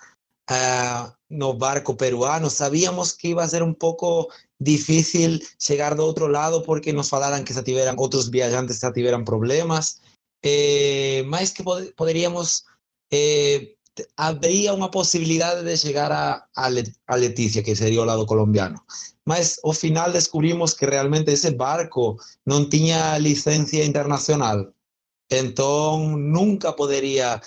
S4: uh, no barco peruano, sabíamos que ia ser um pouco difícil chegar do outro lado porque nos falaram que já tiveram outros viajantes já tiveram problemas, eh, mas que pod poderíamos eh, habría una posibilidad de llegar a, a, Leticia, que sería el lado colombiano. Mas al final descubrimos que realmente ese barco no tenía licencia internacional. Entonces nunca podría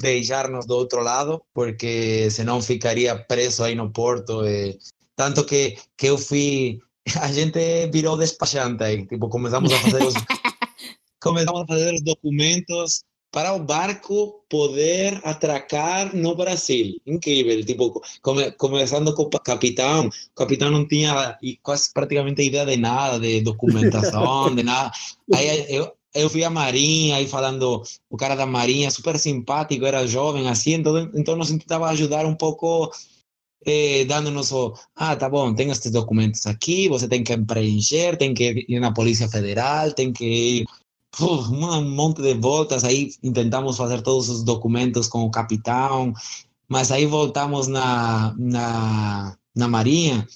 S4: deixar-nos do outro lado, porque senão ficaria preso aí no porto. E... Tanto que, que eu fui. <laughs> A gente virou despachante aí. Tipo, começamos a fazer os, <laughs> começamos a fazer os documentos para o barco poder atracar no Brasil. Incrível, tipo, come, começando com o capitão, o capitão não tinha quase praticamente ideia de nada, de documentação, de nada. Aí eu, vi a Marinha aí falando, o cara da Marinha, super simpático, era jovem assim, então, então nos tentava ajudar um pouco, eh, dando-nos, ah, tá bom, tem estes documentos aqui, você tem que preencher, tem que ir na Polícia Federal, tem que ir um monte de voltas, aí tentamos fazer todos os documentos com o capitão, mas aí voltamos na, na, na Marinha,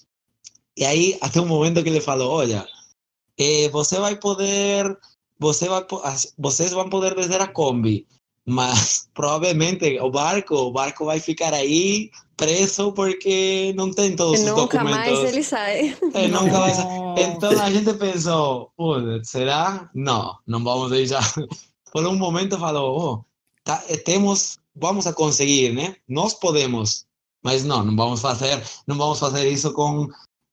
S4: e aí até um momento que ele falou, olha, eh, você vai poder, você vai, vocês vão poder descer a Kombi, mas <laughs> provavelmente o barco, o barco vai ficar aí preso porque não tem todos os
S3: nunca
S4: documentos.
S3: mais ele sai.
S4: É, nunca mais. <laughs> Então a gente pensou, será? Não, não vamos deixar. <laughs> Por um momento falou, oh, tá, temos, vamos a conseguir, né? Nós podemos, mas não, não vamos fazer, não vamos fazer isso com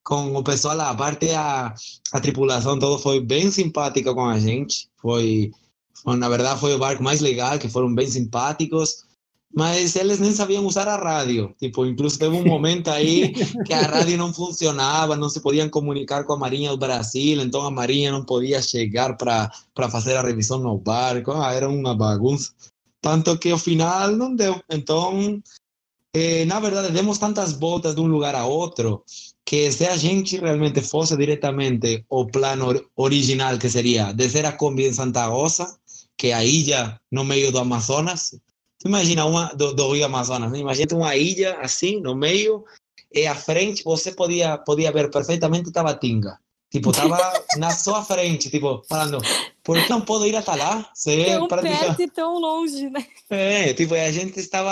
S4: com o pessoal lá. A parte a, a tripulação todo foi bem simpática com a gente. Foi, foi na verdade foi o barco mais legal, que foram bem simpáticos mas eles nem sabiam usar a rádio. Tipo, incluso teve um momento aí <laughs> que a rádio não funcionava, não se podiam comunicar com a Marinha do Brasil, então a Marinha não podia chegar para fazer a revisão no barco. Ah, era uma bagunça. Tanto que ao final não deu. Então, eh, na verdade, demos tantas voltas de um lugar a outro que se a gente realmente fosse diretamente o plano original, que seria descer a Kombi em Santa Rosa, que é a ilha no meio do Amazonas, Imagina uma do, do Rio Amazonas, né? imagina uma ilha assim no meio e à frente você podia podia ver perfeitamente Tabatinga. Tipo, tava na sua frente, tipo, falando, por que não posso ir até lá?
S2: Se tão praticamente... perto e tão longe, né?
S4: É, tipo, a gente estava,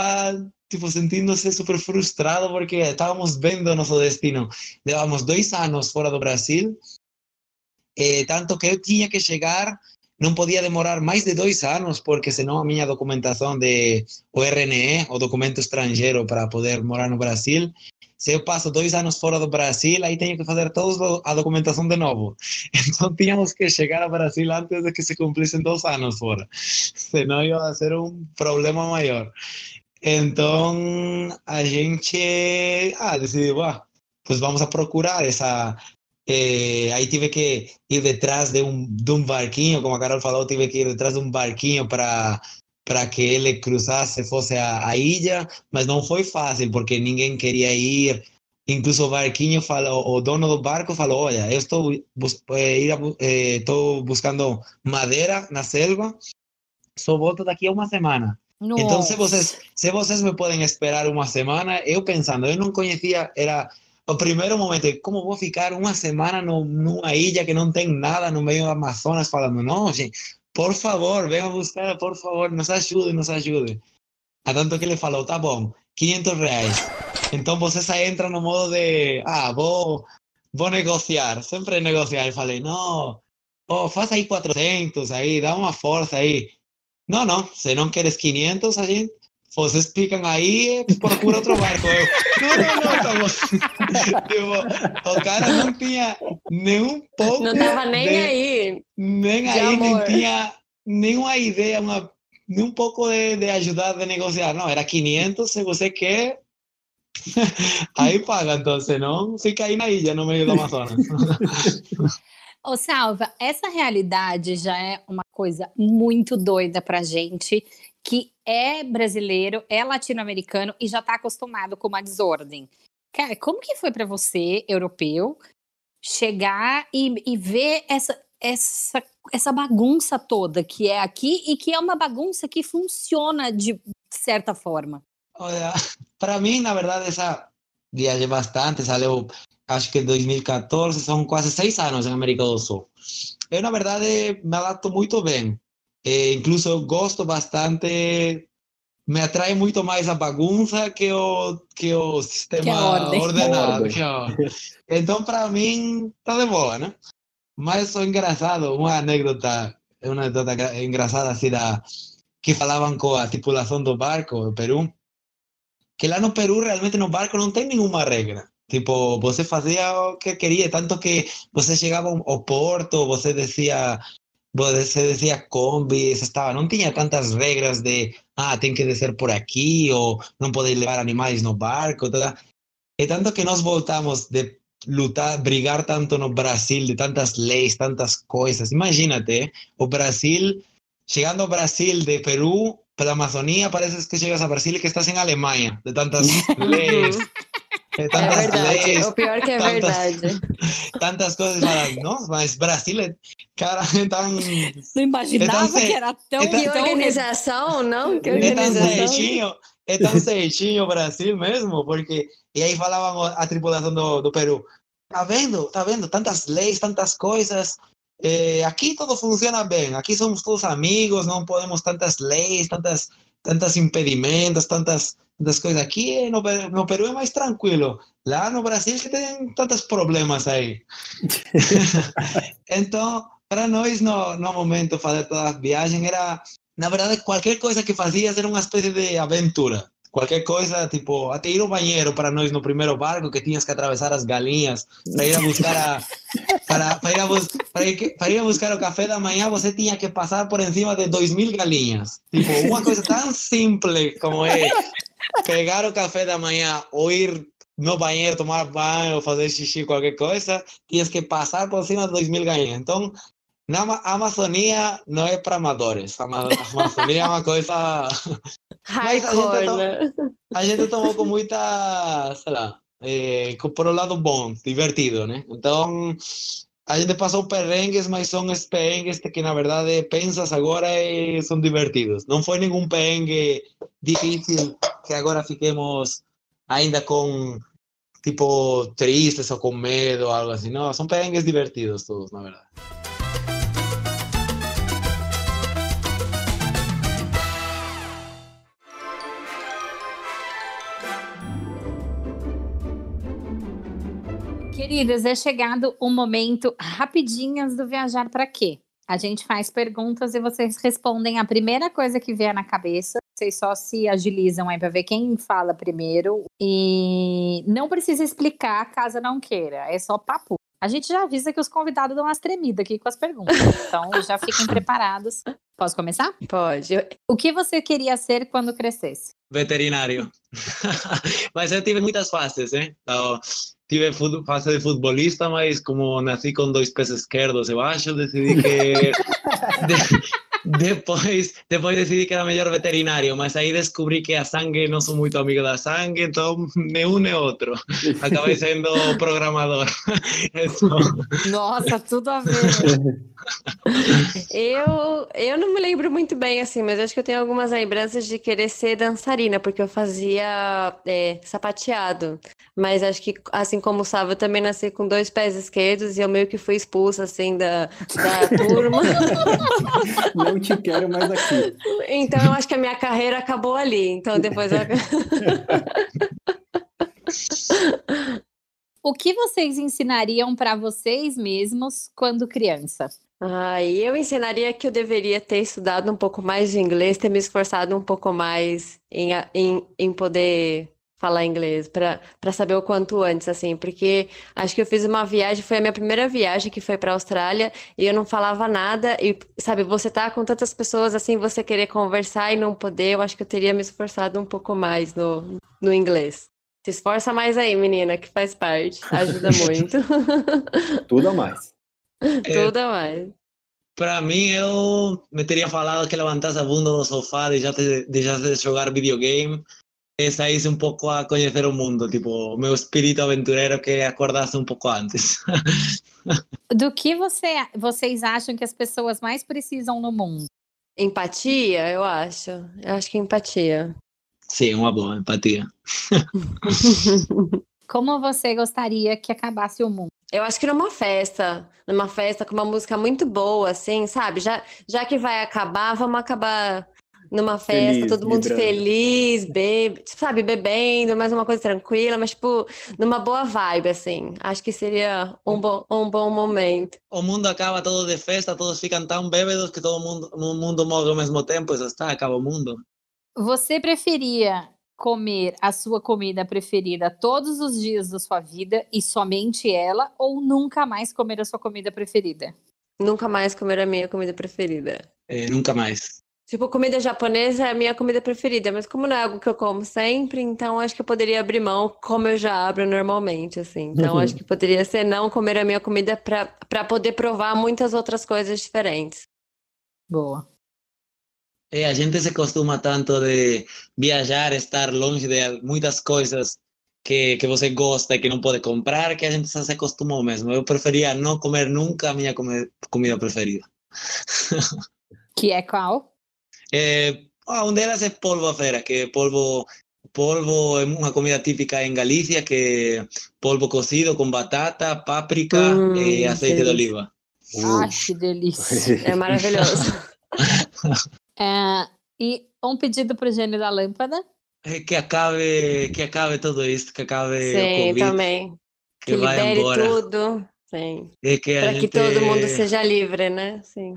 S4: tipo, sentindo-se super frustrado porque estávamos vendo nosso destino. Levamos dois anos fora do Brasil, eh, tanto que eu tinha que chegar não podia demorar mais de dois anos, porque senão a minha documentação de o RNE, o documento estrangeiro para poder morar no Brasil, se eu passo dois anos fora do Brasil, aí tenho que fazer toda <laughs> a documentação de novo. Então tínhamos que chegar ao Brasil antes de que se cumprissem dois anos fora, senão ia ser um problema maior. Então a gente ah, decidiu, ah, pues vamos a procurar essa eh, aí tive que ir detrás de um, de um barquinho, como a Carol falou, tive que ir detrás de um barquinho para para que ele cruzasse, fosse a, a, ilha, mas não foi fácil, porque ninguém queria ir. Incluso o barquinho falou, o dono do barco falou, olha, eu estou, bus eh, eh, estou buscando madeira na selva, só volto daqui a uma semana. Nossa. Então, se vocês, se vocês me podem esperar uma semana, eu pensando, eu não conhecia, era o primeiro momento, como vou ficar uma semana no, numa ilha que não tem nada no meio do Amazonas falando, não, gente, por favor, venha buscar, por favor, nos ajude, nos ajude. A tanto que ele falou, tá bom, 500 reais. Então você aí entra no modo de, ah, vou, vou negociar, sempre negociar. E falei, não, oh, faz aí 400 aí, dá uma força aí. Não, não, se não queres 500, a gente vocês ficam aí procura outro barco. Eu, não, não, não, tá tipo, <laughs> o cara não tinha nenhum pouco.
S3: Não tava nem de, aí.
S4: Nem aí, amor. nem tinha nenhuma ideia, uma, nem um pouco de, de ajudar de negociar. Não, era 500, se você quer, <laughs> aí paga, então, senão fica aí na ilha, no meio do Amazonas. <laughs>
S2: Ô, Salva, essa realidade já é uma coisa muito doida pra gente que é brasileiro, é latino-americano e já está acostumado com uma desordem. Cara, como que foi para você, europeu, chegar e, e ver essa, essa, essa bagunça toda que é aqui e que é uma bagunça que funciona de certa forma?
S4: Olha, <laughs> para mim, na verdade, essa viajei bastante, saiu acho que em 2014, são quase seis anos em América do Sul. Eu, na verdade, me adapto muito bem. Eh, incluso gosto bastante, me atrai muito mais a bagunça que o, que o sistema que ordem. ordenado. Que Então, para mim, tá de boa, né? Mas sou engraçado, uma anedota, uma anedota engraçada assim da, que falavam com a tripulação do barco do Peru, que lá no Peru realmente no barco não tem nenhuma regra. Tipo, você fazia o que queria, tanto que você chegava ao porto, você descia, descia Kombi, você estava, não tinha tantas regras de, ah, tem que descer por aqui, ou não pode levar animais no barco, toda. E tanto que nós voltamos de lutar, brigar tanto no Brasil, de tantas leis, tantas coisas. Imagínate, o Brasil, chegando ao Brasil de Peru, pela Amazônia, parece que chegas a Brasil e que estás em Alemanha, de tantas <laughs> leis.
S3: É verdade, leis, o pior que é tantas, verdade.
S4: Tantas coisas não, mas Brasil é, cara, é tão...
S2: Não imaginava é tão, que era tão... É
S3: tão que organização, não? Que organização.
S4: É tão certinho, é tão certinho o Brasil mesmo, porque... E aí falavam a tripulação do, do Peru, tá vendo, tá vendo, tantas leis, tantas coisas... Eh, aqui tudo funciona bem, aqui somos todos amigos, não podemos tantas leis, tantas, tantos impedimentos, tantas das coisas. Aqui no, no Peru é mais tranquilo. Lá no Brasil que tem tantos problemas aí. <laughs> então, para nós, no, no momento, fazer toda a viagem era, na verdade, qualquer coisa que fazias era uma espécie de aventura. Qualquer coisa, tipo, até ir ao banheiro para nós no primeiro barco, que tinhas que atravessar as galinhas para ir a buscar a, para, para, ir a buscar o café da manhã, você tinha que passar por cima de dois mil galinhas. Tipo, uma coisa tão simples como é pegar o café da manhã ou ir no banheiro tomar banho, fazer xixi, qualquer coisa, tinhas que passar por cima de dois mil galinhas. Então, na Amazônia não é para amadores. A Amazônia é uma coisa.
S3: Hardcore, a,
S4: né? a gente tomou com muita, sei lá, é, por um lado bom, divertido, né? Então, a gente passou perrengues, mas são esses perrengues que na verdade pensas agora e são divertidos. Não foi nenhum perrengue difícil que agora fiquemos ainda com tipo tristes ou com medo algo assim. Não, são perrengues divertidos todos, na verdade.
S2: Queridas, é chegado o momento rapidinhas do viajar para quê? A gente faz perguntas e vocês respondem a primeira coisa que vier na cabeça. Vocês só se agilizam aí para ver quem fala primeiro. E não precisa explicar caso não queira. É só papo. A gente já avisa que os convidados dão umas tremidas aqui com as perguntas. Então já fiquem <laughs> preparados. Posso começar?
S3: Pode.
S2: O que você queria ser quando crescesse?
S4: Veterinário. <laughs> Mas eu tive muitas fases, hein? Então, tive fase de futebolista, mas como nasci com dois pés esquerdos, eu acho, decidi que. de, depois, depois decidi que era melhor veterinário, mas aí descobri que a sangue não sou muito amigo da sangue, então me une outro. <laughs> Acabei sendo programador.
S2: Nossa, tudo a ver.
S3: Eu, eu não me lembro muito bem, assim, mas acho que eu tenho algumas lembranças de querer ser dançarina, porque eu fazia é, sapateado. Mas acho que, assim como o Sávio, eu também nasci com dois pés esquerdos e eu meio que fui expulsa, assim, da, da <laughs> turma.
S1: Não te quero mais aqui.
S3: Então, eu acho que a minha carreira acabou ali. Então, depois... Eu... <laughs> <laughs>
S2: o que vocês ensinariam para vocês mesmos quando criança?
S3: Ah, eu ensinaria que eu deveria ter estudado um pouco mais de inglês, ter me esforçado um pouco mais em, em, em poder falar inglês, para saber o quanto antes, assim, porque acho que eu fiz uma viagem, foi a minha primeira viagem que foi para a Austrália, e eu não falava nada, e sabe, você tá com tantas pessoas assim, você querer conversar e não poder, eu acho que eu teria me esforçado um pouco mais no, no inglês. Se esforça mais aí, menina, que faz parte, ajuda <laughs> muito.
S1: Tudo a mais.
S3: Tudo a mais.
S4: Para mim, eu me teria falado que levantasse a bunda do sofá, deixasse, deixasse de jogar videogame, e saísse um pouco a conhecer o mundo, tipo, o meu espírito aventureiro que acordasse um pouco antes. <laughs>
S2: Do que você, vocês acham que as pessoas mais precisam no mundo?
S3: Empatia, eu acho. Eu acho que empatia.
S4: Sim, uma boa empatia. <laughs>
S2: Como você gostaria que acabasse o mundo?
S3: Eu acho que numa festa, numa festa com uma música muito boa, assim, sabe? Já, já que vai acabar, vamos acabar numa festa,
S1: Feliz,
S3: todo mundo
S1: vibrando.
S3: feliz, bebe, sabe, bebendo, mais uma coisa tranquila, mas tipo, numa boa vibe, assim. Acho que seria um bom, um bom momento.
S4: O mundo acaba todo de festa, todos ficam tão bêbados que todo mundo, o mundo morre ao mesmo tempo, está, acaba o mundo.
S2: Você preferia comer a sua comida preferida todos os dias da sua vida e somente ela, ou nunca mais comer a sua comida preferida?
S3: Nunca mais comer a minha comida preferida.
S4: Eh, nunca mais.
S3: Tipo, comida japonesa é a minha comida preferida, mas como não é algo que eu como sempre, então acho que eu poderia abrir mão como eu já abro normalmente, assim. Então acho que poderia ser não comer a minha comida para para poder provar muitas outras coisas diferentes.
S2: Boa.
S4: É, a gente se costuma tanto de viajar, estar longe de muitas coisas que, que você gosta e que não pode comprar, que a gente se acostumou mesmo. Eu preferia não comer nunca a minha comi- comida preferida.
S2: Que é qual? <laughs>
S4: Eh, ah, uma delas é polvo a feira, que polvo, polvo é uma comida típica em Galícia, que é polvo cozido com batata, páprica
S3: Hum,
S4: e azeite de oliva.
S2: Ai, que delícia.
S3: É maravilhoso. <laughs> <laughs>
S2: É, e um pedido pro gênio da lâmpada.
S4: Eh, Que acabe, que acabe tudo isso, que acabe o
S3: Sim,
S4: Covid,
S3: também.
S4: que,
S3: Que
S4: vai
S3: libere
S4: embora.
S3: tudo. Sim.
S4: E que
S3: Para que
S4: gente...
S3: todo mundo seja livre, né? Sim.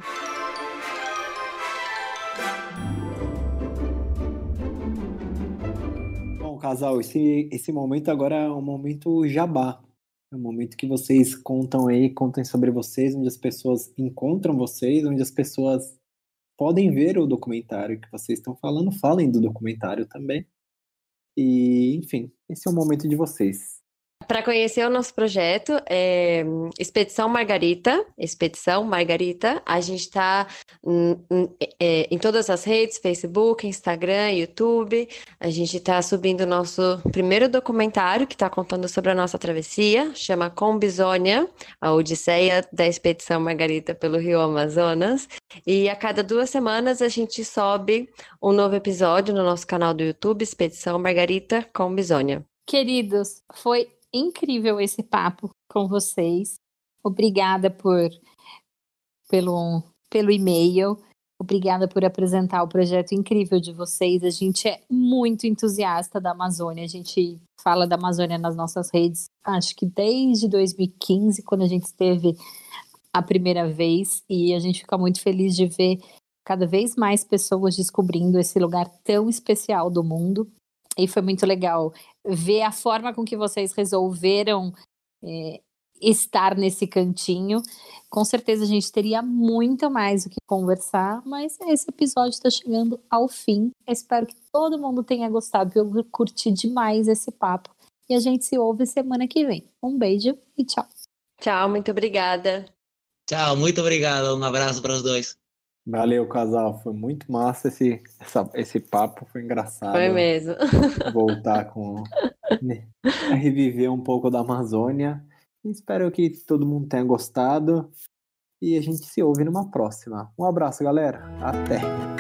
S1: Bom, casal, esse, esse momento agora é um momento jabá. É um momento que vocês contam aí, contem sobre vocês, onde as pessoas encontram vocês, onde as pessoas podem ver o documentário que vocês estão falando, falem do documentário também. E, enfim, esse é o momento de vocês.
S3: Para conhecer o nosso projeto, é Expedição Margarita, Expedição Margarita, a gente está em todas as redes, Facebook, Instagram, YouTube. A gente está subindo o nosso primeiro documentário que está contando sobre a nossa travessia, chama Combisônia, a Odisseia da Expedição Margarita pelo Rio Amazonas. E a cada duas semanas a gente sobe um novo episódio no nosso canal do YouTube, Expedição Margarita Combisônia.
S2: Queridos, foi incrível esse papo com vocês. Obrigada por pelo pelo e-mail. Obrigada por apresentar o projeto incrível de vocês. A gente é muito entusiasta da Amazônia. A gente fala da Amazônia nas nossas redes, acho que desde 2015, quando a gente esteve a primeira vez, e a gente fica muito feliz de ver cada vez mais pessoas descobrindo esse lugar tão especial do mundo. E foi muito legal ver a forma com que vocês resolveram é, estar nesse cantinho. Com certeza a gente teria muito mais o que conversar, mas esse episódio está chegando ao fim. Espero que todo mundo tenha gostado, eu curti demais esse papo. E a gente se ouve semana que vem. Um beijo e tchau.
S3: Tchau, muito obrigada.
S4: Tchau, muito obrigado. Um abraço para os dois.
S1: Valeu, casal. Foi muito massa esse, essa, esse papo, foi engraçado.
S3: Foi mesmo. <laughs>
S1: Voltar com. né, a reviver um pouco da Amazônia. Espero que todo mundo tenha gostado. E a gente se ouve numa próxima. Um abraço, galera. Até!